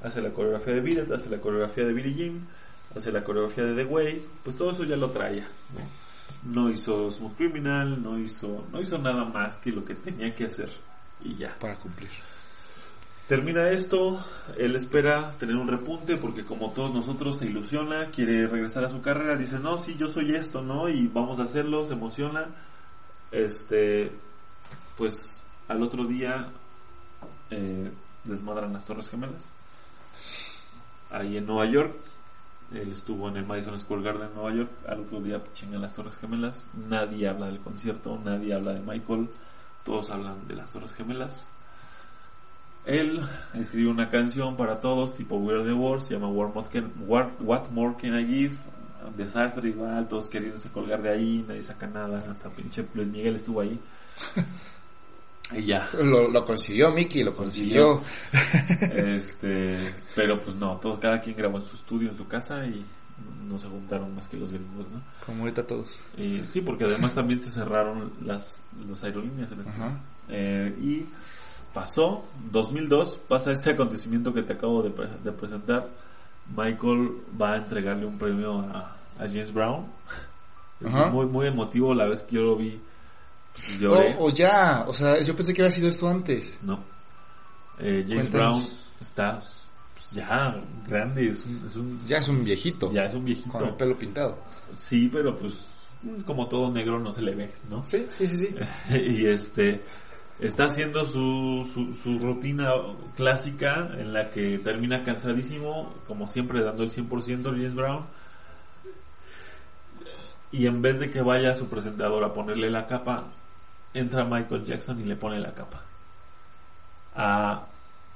hace la coreografía de Billet, hace la coreografía de Billie Jean, hace la coreografía de The Way, pues todo eso ya lo traía, ¿no? No hizo Smooth Criminal, no hizo, no hizo nada más que lo que tenía que hacer, y ya. Para cumplir. Termina esto, él espera tener un repunte porque como todos nosotros se ilusiona, quiere regresar a su carrera, dice, no, sí, yo soy esto, ¿no? Y vamos a hacerlo, se emociona. Este, pues al otro día eh, desmadran las Torres Gemelas. Ahí en Nueva York, él estuvo en el Madison Square Garden en Nueva York, al otro día chingan las Torres Gemelas, nadie habla del concierto, nadie habla de Michael, todos hablan de las Torres Gemelas. Él escribe una canción para todos, tipo We're the War, se llama What More Can, I Give? Desastre igual, todos queriéndose colgar de ahí, nadie saca nada, hasta pinche Luis Miguel estuvo ahí. y ya. Lo, lo consiguió Mickey, lo consiguió. Este, pero pues no, todos, cada quien grabó en su estudio, en su casa y no se juntaron más que los gringos, ¿no? Como ahorita todos. Y sí, porque además también se cerraron las, las aerolíneas en este Ajá. Eh, y pasó, 2002, pasa este acontecimiento que te acabo de, pre- de presentar. Michael va a entregarle un premio a, a James Brown. Es muy, muy emotivo la vez que yo lo vi. Lloré. O, o ya, o sea, yo pensé que había sido esto antes. No. Eh, James Cuéntanos. Brown está pues, ya grande, es un, es un- Ya es un viejito. ya es un viejito. Con el pelo pintado. Sí, pero pues como todo negro no se le ve, ¿no? Sí, sí, sí, sí. y este está haciendo su, su, su, rutina clásica en la que termina cansadísimo, como siempre dando el 100% James Brown. Y en vez de que vaya a su presentador a ponerle la capa, entra Michael Jackson y le pone la capa. A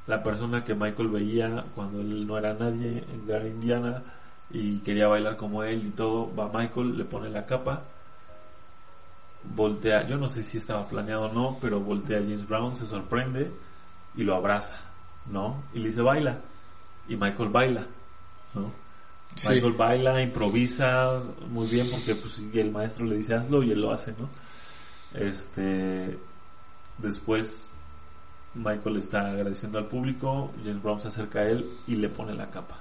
la persona que Michael veía cuando él no era nadie en Gar Indiana y quería bailar como él y todo, va Michael, le pone la capa voltea, yo no sé si estaba planeado o no, pero voltea a James Brown, se sorprende y lo abraza, ¿no? Y le dice baila. Y Michael baila, ¿no? Michael baila, improvisa muy bien porque pues el maestro le dice hazlo y él lo hace, ¿no? Este después Michael está agradeciendo al público, James Brown se acerca a él y le pone la capa.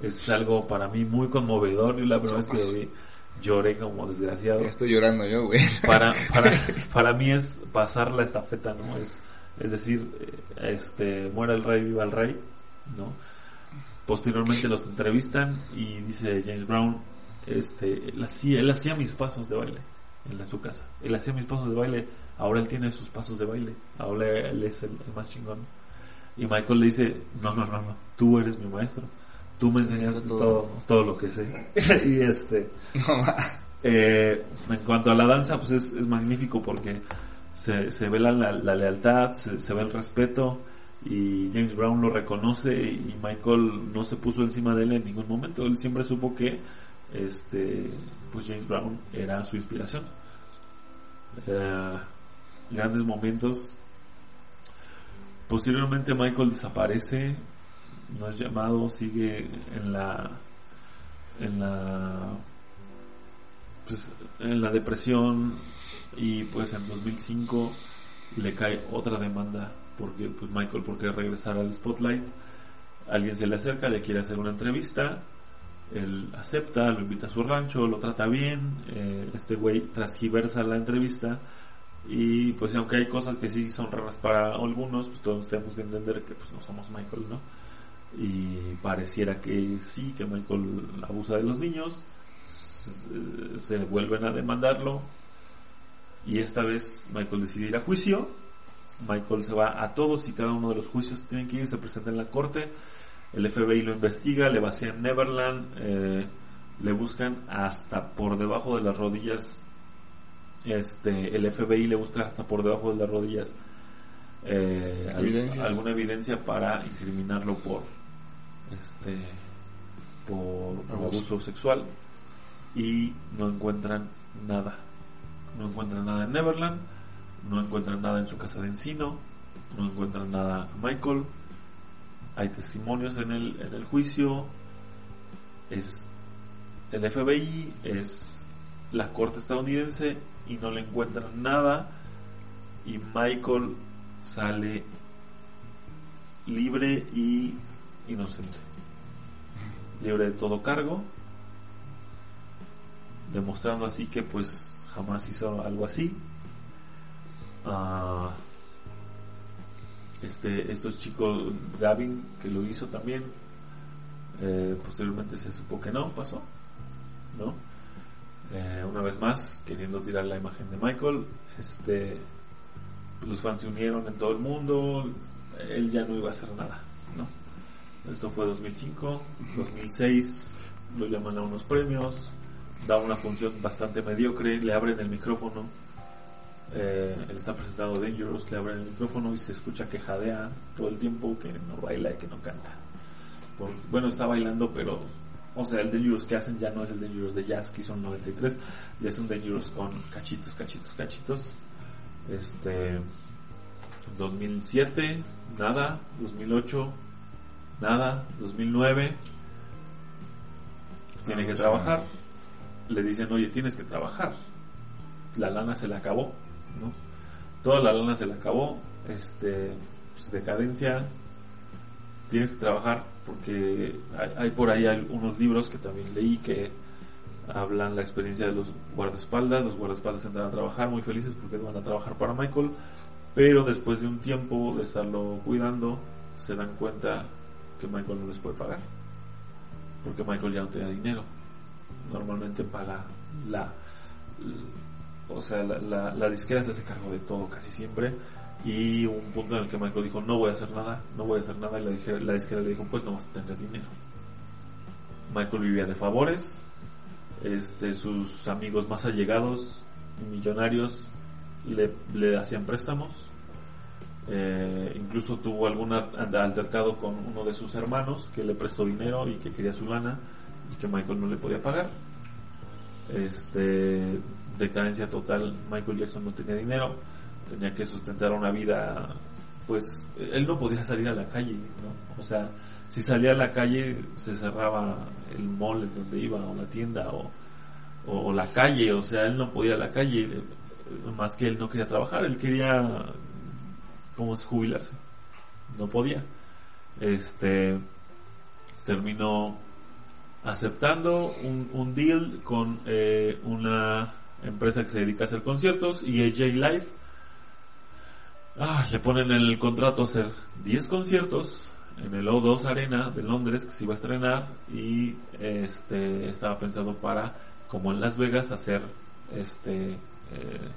Es algo para mí muy conmovedor, y la verdad es que lloré como desgraciado. Estoy llorando yo, güey. Para, para, para mí es pasar la estafeta, ¿no? Es, es decir, este, muera el rey, viva el rey, ¿no? Posteriormente los entrevistan y dice James Brown, este, él hacía, él hacía mis pasos de baile en su casa. Él hacía mis pasos de baile, ahora él tiene sus pasos de baile, ahora él es el, el más chingón. Y Michael le dice, no, no, no, no, tú eres mi maestro tú me enseñaste todo. todo, lo que sé. y este, eh, en cuanto a la danza, pues es, es magnífico porque se, se ve la, la, lealtad, se, se, ve el respeto y James Brown lo reconoce y Michael no se puso encima de él en ningún momento. Él siempre supo que este, pues James Brown era su inspiración. Eh, grandes momentos. Posteriormente Michael desaparece no es llamado, sigue en la en la pues, en la depresión y pues en 2005 le cae otra demanda porque pues Michael por querer regresar al spotlight alguien se le acerca le quiere hacer una entrevista él acepta lo invita a su rancho lo trata bien eh, este güey transgiversa la entrevista y pues aunque hay cosas que sí son raras para algunos pues todos tenemos que entender que pues no somos Michael no y pareciera que sí, que Michael abusa de los niños, se, vuelven a demandarlo y esta vez Michael decide ir a juicio, Michael se va a todos y cada uno de los juicios tienen que ir, se presenta en la corte, el FBI lo investiga, le vacían Neverland, eh, le buscan hasta por debajo de las rodillas, este, el FBI le busca hasta por debajo de las rodillas eh, alguna evidencia para incriminarlo por este por, abuso. sexual y no encuentran nada. No encuentran nada en Neverland, no encuentran nada en su casa de encino, no encuentran nada a Michael. Hay testimonios en el, en el juicio. Es el FBI, es la corte estadounidense y no le encuentran nada. Y Michael sale libre y inocente, libre de todo cargo, demostrando así que pues jamás hizo algo así. Uh, este, estos chicos, Gavin, que lo hizo también, eh, posteriormente se supo que no, pasó, ¿no? Eh, una vez más, queriendo tirar la imagen de Michael, este, los fans se unieron en todo el mundo, él ya no iba a hacer nada, ¿no? Esto fue 2005, 2006 lo llaman a unos premios, da una función bastante mediocre, le abren el micrófono, eh, él está presentando Dangerous, le abren el micrófono y se escucha que jadea todo el tiempo, que no baila y que no canta. bueno, está bailando, pero, o sea, el Dangerous que hacen ya no es el Dangerous de Jazz que hizo 93, ya es un Dangerous con cachitos, cachitos, cachitos. Este, 2007, nada, 2008, nada, 2009, tiene que trabajar. Le dicen, oye, tienes que trabajar. La lana se le acabó, ¿no? Toda la lana se le acabó, este, pues, decadencia, tienes que trabajar porque hay, por ahí unos libros que también leí que hablan la experiencia de los guardaespaldas. Los guardaespaldas entran a trabajar muy felices porque van a trabajar para Michael, pero después de un tiempo de estarlo cuidando, se dan cuenta que Michael no les puede pagar. Porque Michael ya no tenía dinero. Normalmente paga la, o sea, la, la, la disquera se hace cargo de todo casi siempre y un punto en el que Michael dijo no voy a hacer nada, no voy a hacer nada y la, disquera, la disquera le dijo pues no vas a tener dinero. Michael vivía de favores, este, sus amigos más allegados, millonarios, le, le hacían préstamos. Eh, incluso tuvo algún altercado con uno de sus hermanos que le prestó dinero y que quería su lana y que Michael no le podía pagar. Este, decadencia total, Michael Jackson no tenía dinero, tenía que sustentar una vida, pues él no podía salir a la calle, ¿no? O sea, si salía a la calle se cerraba el mall en donde iba o la tienda o, o, la calle, o sea, él no podía ir a la calle, más que él no quería trabajar, él quería como jubilarse, no podía. Este terminó aceptando un, un deal con eh, una empresa que se dedica a hacer conciertos y AJ Live ah, le ponen en el contrato hacer 10 conciertos en el O2 Arena de Londres que se iba a estrenar y este estaba pensado para como en Las Vegas hacer este eh,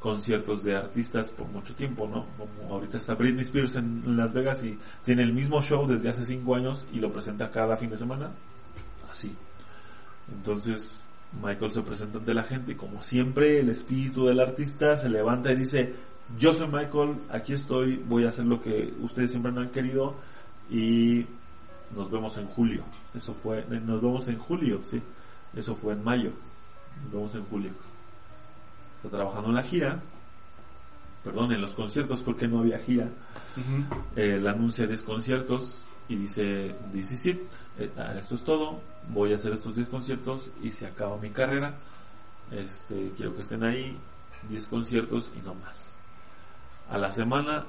conciertos de artistas por mucho tiempo, ¿no? Como ahorita está Britney Spears en Las Vegas y tiene el mismo show desde hace cinco años y lo presenta cada fin de semana, así. Entonces Michael se presenta ante la gente y como siempre el espíritu del artista se levanta y dice, yo soy Michael, aquí estoy, voy a hacer lo que ustedes siempre me han querido y nos vemos en julio. Eso fue, nos vemos en julio, sí. Eso fue en mayo. Nos vemos en julio. Está trabajando en la gira. Perdón, en los conciertos porque no había gira. Eh, anuncia 10 conciertos y dice, this is it. Eh, esto es todo. Voy a hacer estos 10 conciertos y se acaba mi carrera. Este, quiero que estén ahí. 10 conciertos y no más. A la semana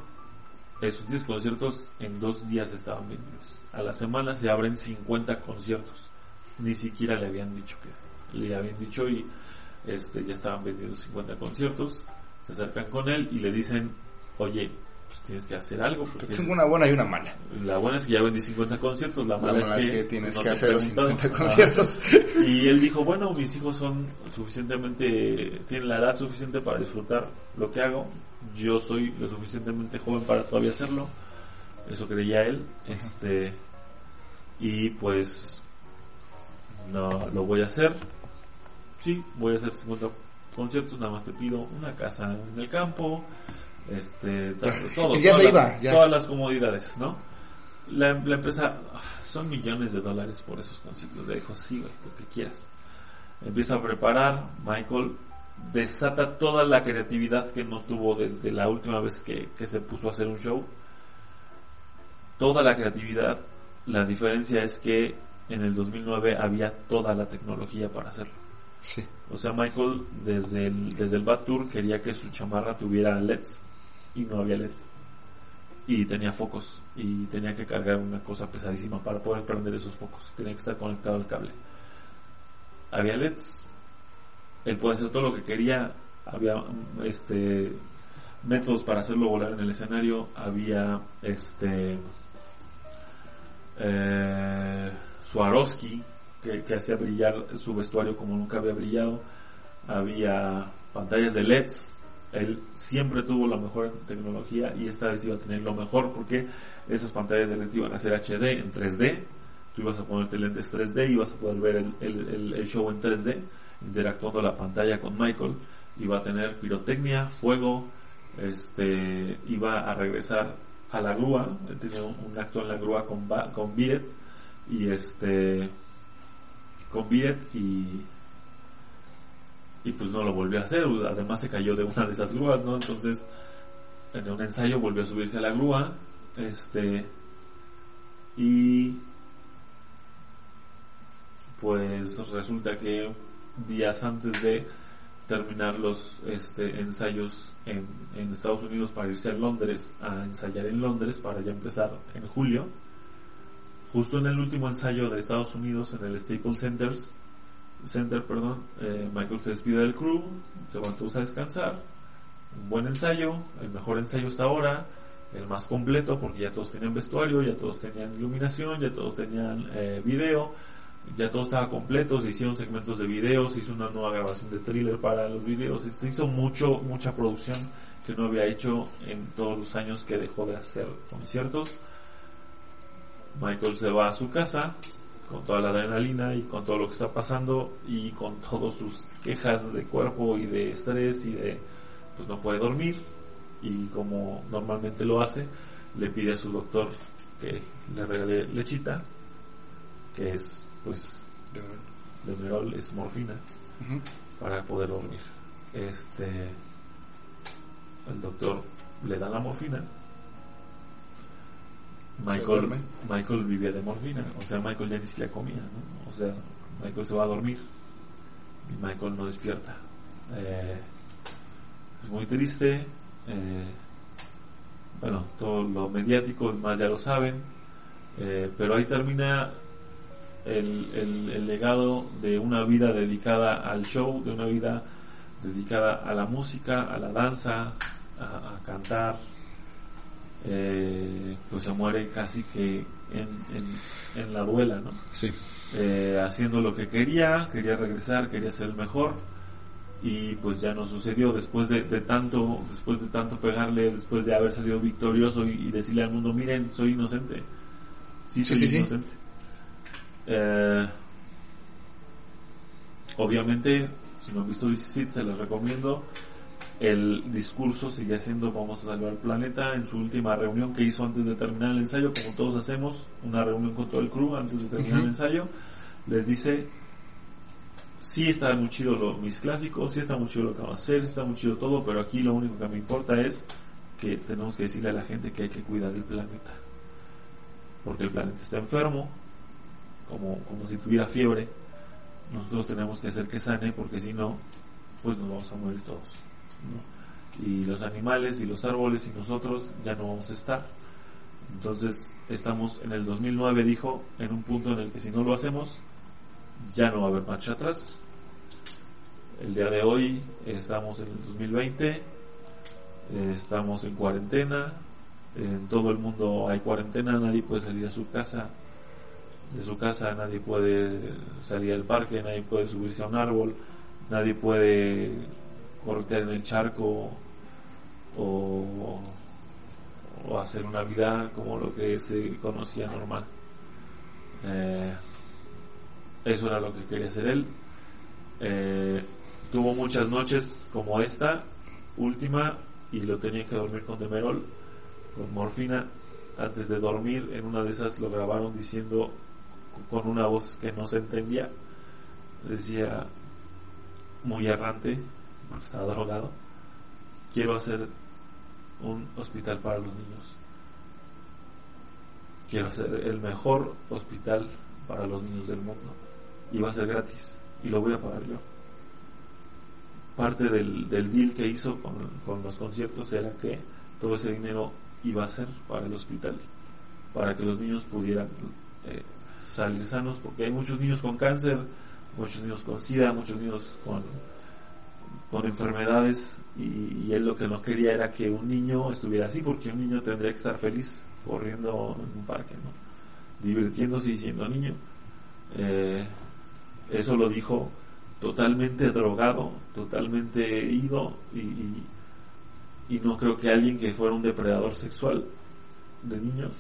esos 10 conciertos en dos días estaban vendidos. A la semana se abren 50 conciertos. Ni siquiera le habían dicho que le habían dicho y este ya estaban vendidos 50 conciertos. Se acercan con él y le dicen, oye, pues tienes que hacer algo. Tengo una buena y una mala. La buena es que ya vendí 50 conciertos, la mala, es, que tienes que hacer los 50 conciertos. y él dijo, bueno, mis hijos son suficientemente, tienen la edad suficiente para disfrutar lo que hago, yo soy lo suficientemente joven para todavía hacerlo, eso creía él, este, y pues, no, lo voy a hacer, sí, voy a hacer 50 conciertos, nada más te pido una casa en el campo, este, todo, ya se iba, todas las comodidades, ¿no? La, la, empresa, son millones de dólares por esos conciertos, le dijo, sí, lo que quieras. Empieza a preparar, Michael desata toda la creatividad que no tuvo desde la última vez que, se puso a hacer un show. Toda la creatividad, la diferencia es que en el 2009 había toda la tecnología para hacerlo. Sí. O sea, Michael desde el, desde el Bad Tour quería que su chamarra tuviera LEDs y no había LED. Y tenía focos y tenía que cargar una cosa pesadísima para poder prender esos focos. Tenía que estar conectado al cable. Había LEDs. Él puede hacer todo lo que quería. Había este métodos para hacerlo volar en el escenario. Había este eh, que hacía brillar su vestuario como nunca había brillado. Había pantallas de LEDs él siempre tuvo la mejor tecnología y esta vez iba a tener lo mejor porque esas pantallas de LED iban a ser HD en 3D. Tú ibas a ponerte lentes 3D y ibas a poder ver el, el, show en 3D, interactuando la pantalla con Michael. Iba a tener pirotecnia, fuego, este, iba a regresar a la grúa. Él tenía un, acto en la grúa con, con Biret y este, con Biret y y pues no lo volvió a hacer, además se cayó de una de esas grúas, ¿no? Entonces, en un ensayo volvió a subirse a la grúa, este, y pues resulta que días antes de terminar los este, ensayos en, Estados Unidos para irse a Londres a ensayar en Londres para ya empezar en julio, justo en el último ensayo de Estados Unidos en el Staples Centers, Center, perdón, eh, Michael se despide del crew, se va a descansar, un buen ensayo, el mejor ensayo hasta ahora, el más completo porque ya todos tenían vestuario, ya todos tenían iluminación, ya todos tenían eh, video, ya todo estaba completo, se hicieron segmentos de videos, se hizo una nueva grabación de thriller para los videos, se hizo mucho, mucha producción que no había hecho en todos los años que dejó de hacer conciertos. Michael se va a su casa con toda la adrenalina y con todo lo que está pasando y con todas sus quejas de cuerpo y de estrés y de pues no puede dormir y como normalmente lo hace le pide a su doctor que le regale lechita que es pues de Merol es morfina para poder dormir. Este el doctor le da la morfina Michael, Michael vivía de morfina, o sea, Michael ya ni siquiera comía, ¿no? O sea, Michael se va a dormir y Michael no despierta. Eh, es muy triste. Eh, bueno, todo lo mediático, más ya lo saben. Eh, pero ahí termina el, el, legado de una vida dedicada al show, de una vida dedicada a la música, a la danza, a cantar, eh, pues se muere casi que en, la duela, ¿no? Sí. Eh, haciendo lo que quería, quería regresar, quería ser el mejor y pues ya no sucedió después de, tanto, después de tanto pegarle, después de haber salido victorioso y, decirle al mundo, miren, soy inocente. Sí, soy inocente. Eh, obviamente, si no han visto DC se los recomiendo el discurso sigue siendo vamos a salvar el planeta en su última reunión que hizo antes de terminar el ensayo, como todos hacemos, una reunión con todo el crew antes de terminar el ensayo, les dice, sí está muy chido lo, mis clásicos, sí está muy chido lo que vamos a hacer, está muy chido todo, pero aquí lo único que me importa es que tenemos que decirle a la gente que hay que cuidar el planeta. Porque el planeta está enfermo, como, como si tuviera fiebre, nosotros tenemos que hacer que sane, porque si no, pues nos vamos a morir todos y los animales y los árboles y nosotros ya no vamos a estar. Entonces estamos en el 2009, dijo, en un punto en el que si no lo hacemos, ya no va a haber marcha atrás. El día de hoy estamos en el 2020, eh, estamos en cuarentena, en todo el mundo hay cuarentena, nadie puede salir a su casa, de su casa nadie puede salir al parque, nadie puede subirse a un árbol, nadie puede corretear en el charco o, hacer una vida como lo que se conocía normal. Eh, eso era lo que quería hacer él. Eh, tuvo muchas noches como esta, última, y lo tenía que dormir con demerol, con morfina. Antes de dormir, en una de esas lo grabaron diciendo con una voz que no se entendía. Decía muy errante, porque estaba drogado, quiero hacer un hospital para los niños. Quiero hacer el mejor hospital para los niños del mundo. Y va a ser gratis. Y lo voy a pagar yo. Parte del, deal que hizo con, los conciertos era que todo ese dinero iba a ser para el hospital. Para que los niños pudieran eh, salir sanos. Porque hay muchos niños con cáncer, muchos niños con SIDA, muchos niños con con enfermedades y, él lo que no quería era que un niño estuviera así porque un niño tendría que estar feliz corriendo en un parque, ¿no? divirtiéndose y siendo niño. Eh, eso lo dijo totalmente drogado, totalmente ido y, y, no creo que alguien que fuera un depredador sexual de niños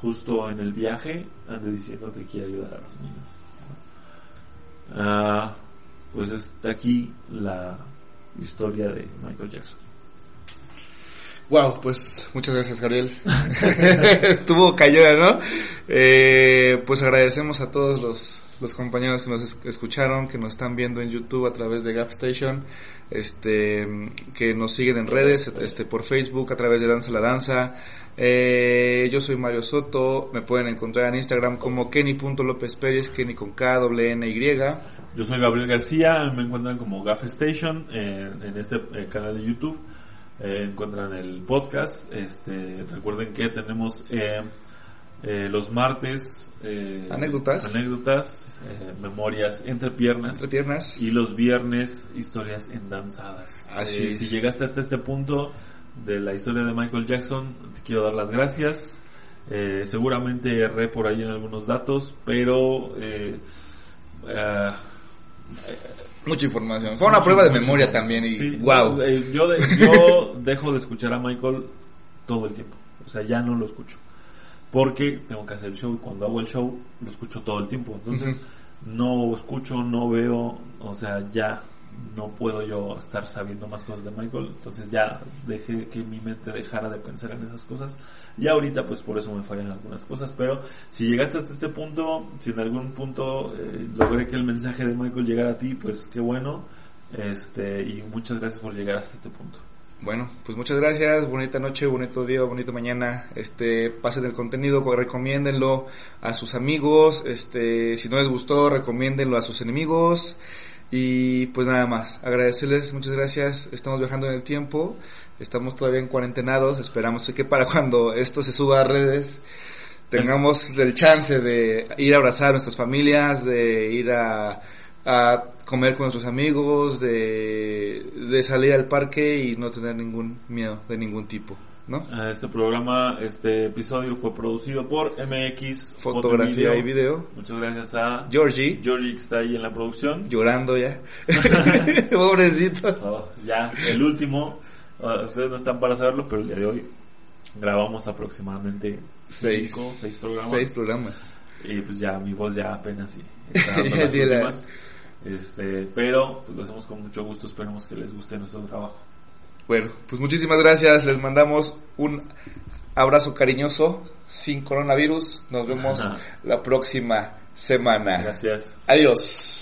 justo en el viaje ande diciendo que quiere ayudar a los niños. Ah, pues está aquí la historia de Michael Jackson. Wow, pues muchas gracias Gabriel. Estuvo cayó, ¿no? Eh, pues agradecemos a todos los, los compañeros que nos escucharon, que nos están viendo en YouTube a través de Gap Station, este, que nos siguen en redes, este, por Facebook a través de Danza la Danza. Eh, yo soy Mario Soto, me pueden encontrar en Instagram como Kenny.López Pérez, Kenny con K, N, Y. Yo soy Gabriel García, me encuentran como Gaff Station en este eh, canal de YouTube. Eh, encuentran el podcast. Este, recuerden que tenemos eh, los martes anécdotas, anécdotas memorias entre piernas, entre piernas y los viernes historias endanzadas. Así Si llegaste hasta este punto de la historia de Michael Jackson, te quiero dar las gracias. Eh, seguramente erré por ahí en algunos datos, pero eh, eh, Mucha información. Fue una prueba de memoria también y sí, wow. eh, yo, de- yo dejo de escuchar a Michael todo el tiempo. O sea, ya no lo escucho. Porque tengo que hacer el show y cuando hago el show lo escucho todo el tiempo. Entonces, no escucho, no veo, o sea, ya no puedo yo estar sabiendo más cosas de Michael. Entonces ya dejé que mi mente dejara de pensar en esas cosas. Y ahorita pues por eso me fallan algunas cosas. Pero si llegaste hasta este punto, si en algún punto eh, logré que el mensaje de Michael llegara a ti, pues qué bueno. Este, y muchas gracias por llegar hasta este punto. Bueno, pues muchas gracias, bonita noche, bonito día, bonita mañana, este, pasen el contenido, recomiéndenlo a sus amigos, este, si no les gustó, recomiéndenlo a sus enemigos, y pues nada más, agradecerles, muchas gracias, estamos viajando en el tiempo, estamos todavía en cuarentenados, esperamos que para cuando esto se suba a redes, tengamos el chance de ir a abrazar a nuestras familias, de ir a, a comer con nuestros amigos, de, de salir al parque y no tener ningún miedo de ningún tipo, ¿no? Eh, Este programa, este episodio fue producido por MX Foto Fotografía y Video. video. Muchas gracias a Georgie, Georgie que está ahí en la producción. llorando ya. Pobrecito. Oh, ya, el último. uh, ustedes no están para saberlo, pero el día de hoy grabamos aproximadamente Seis, cinco, seis programas. seis programas. Y pues ya mi voz ya apenas sí, está dando las. Este, pero pues lo hacemos con mucho gusto. Esperemos que les guste nuestro trabajo. Bueno, pues muchísimas gracias. Les mandamos un abrazo cariñoso sin coronavirus. Nos vemos Ajá. la próxima semana. Gracias. Adiós.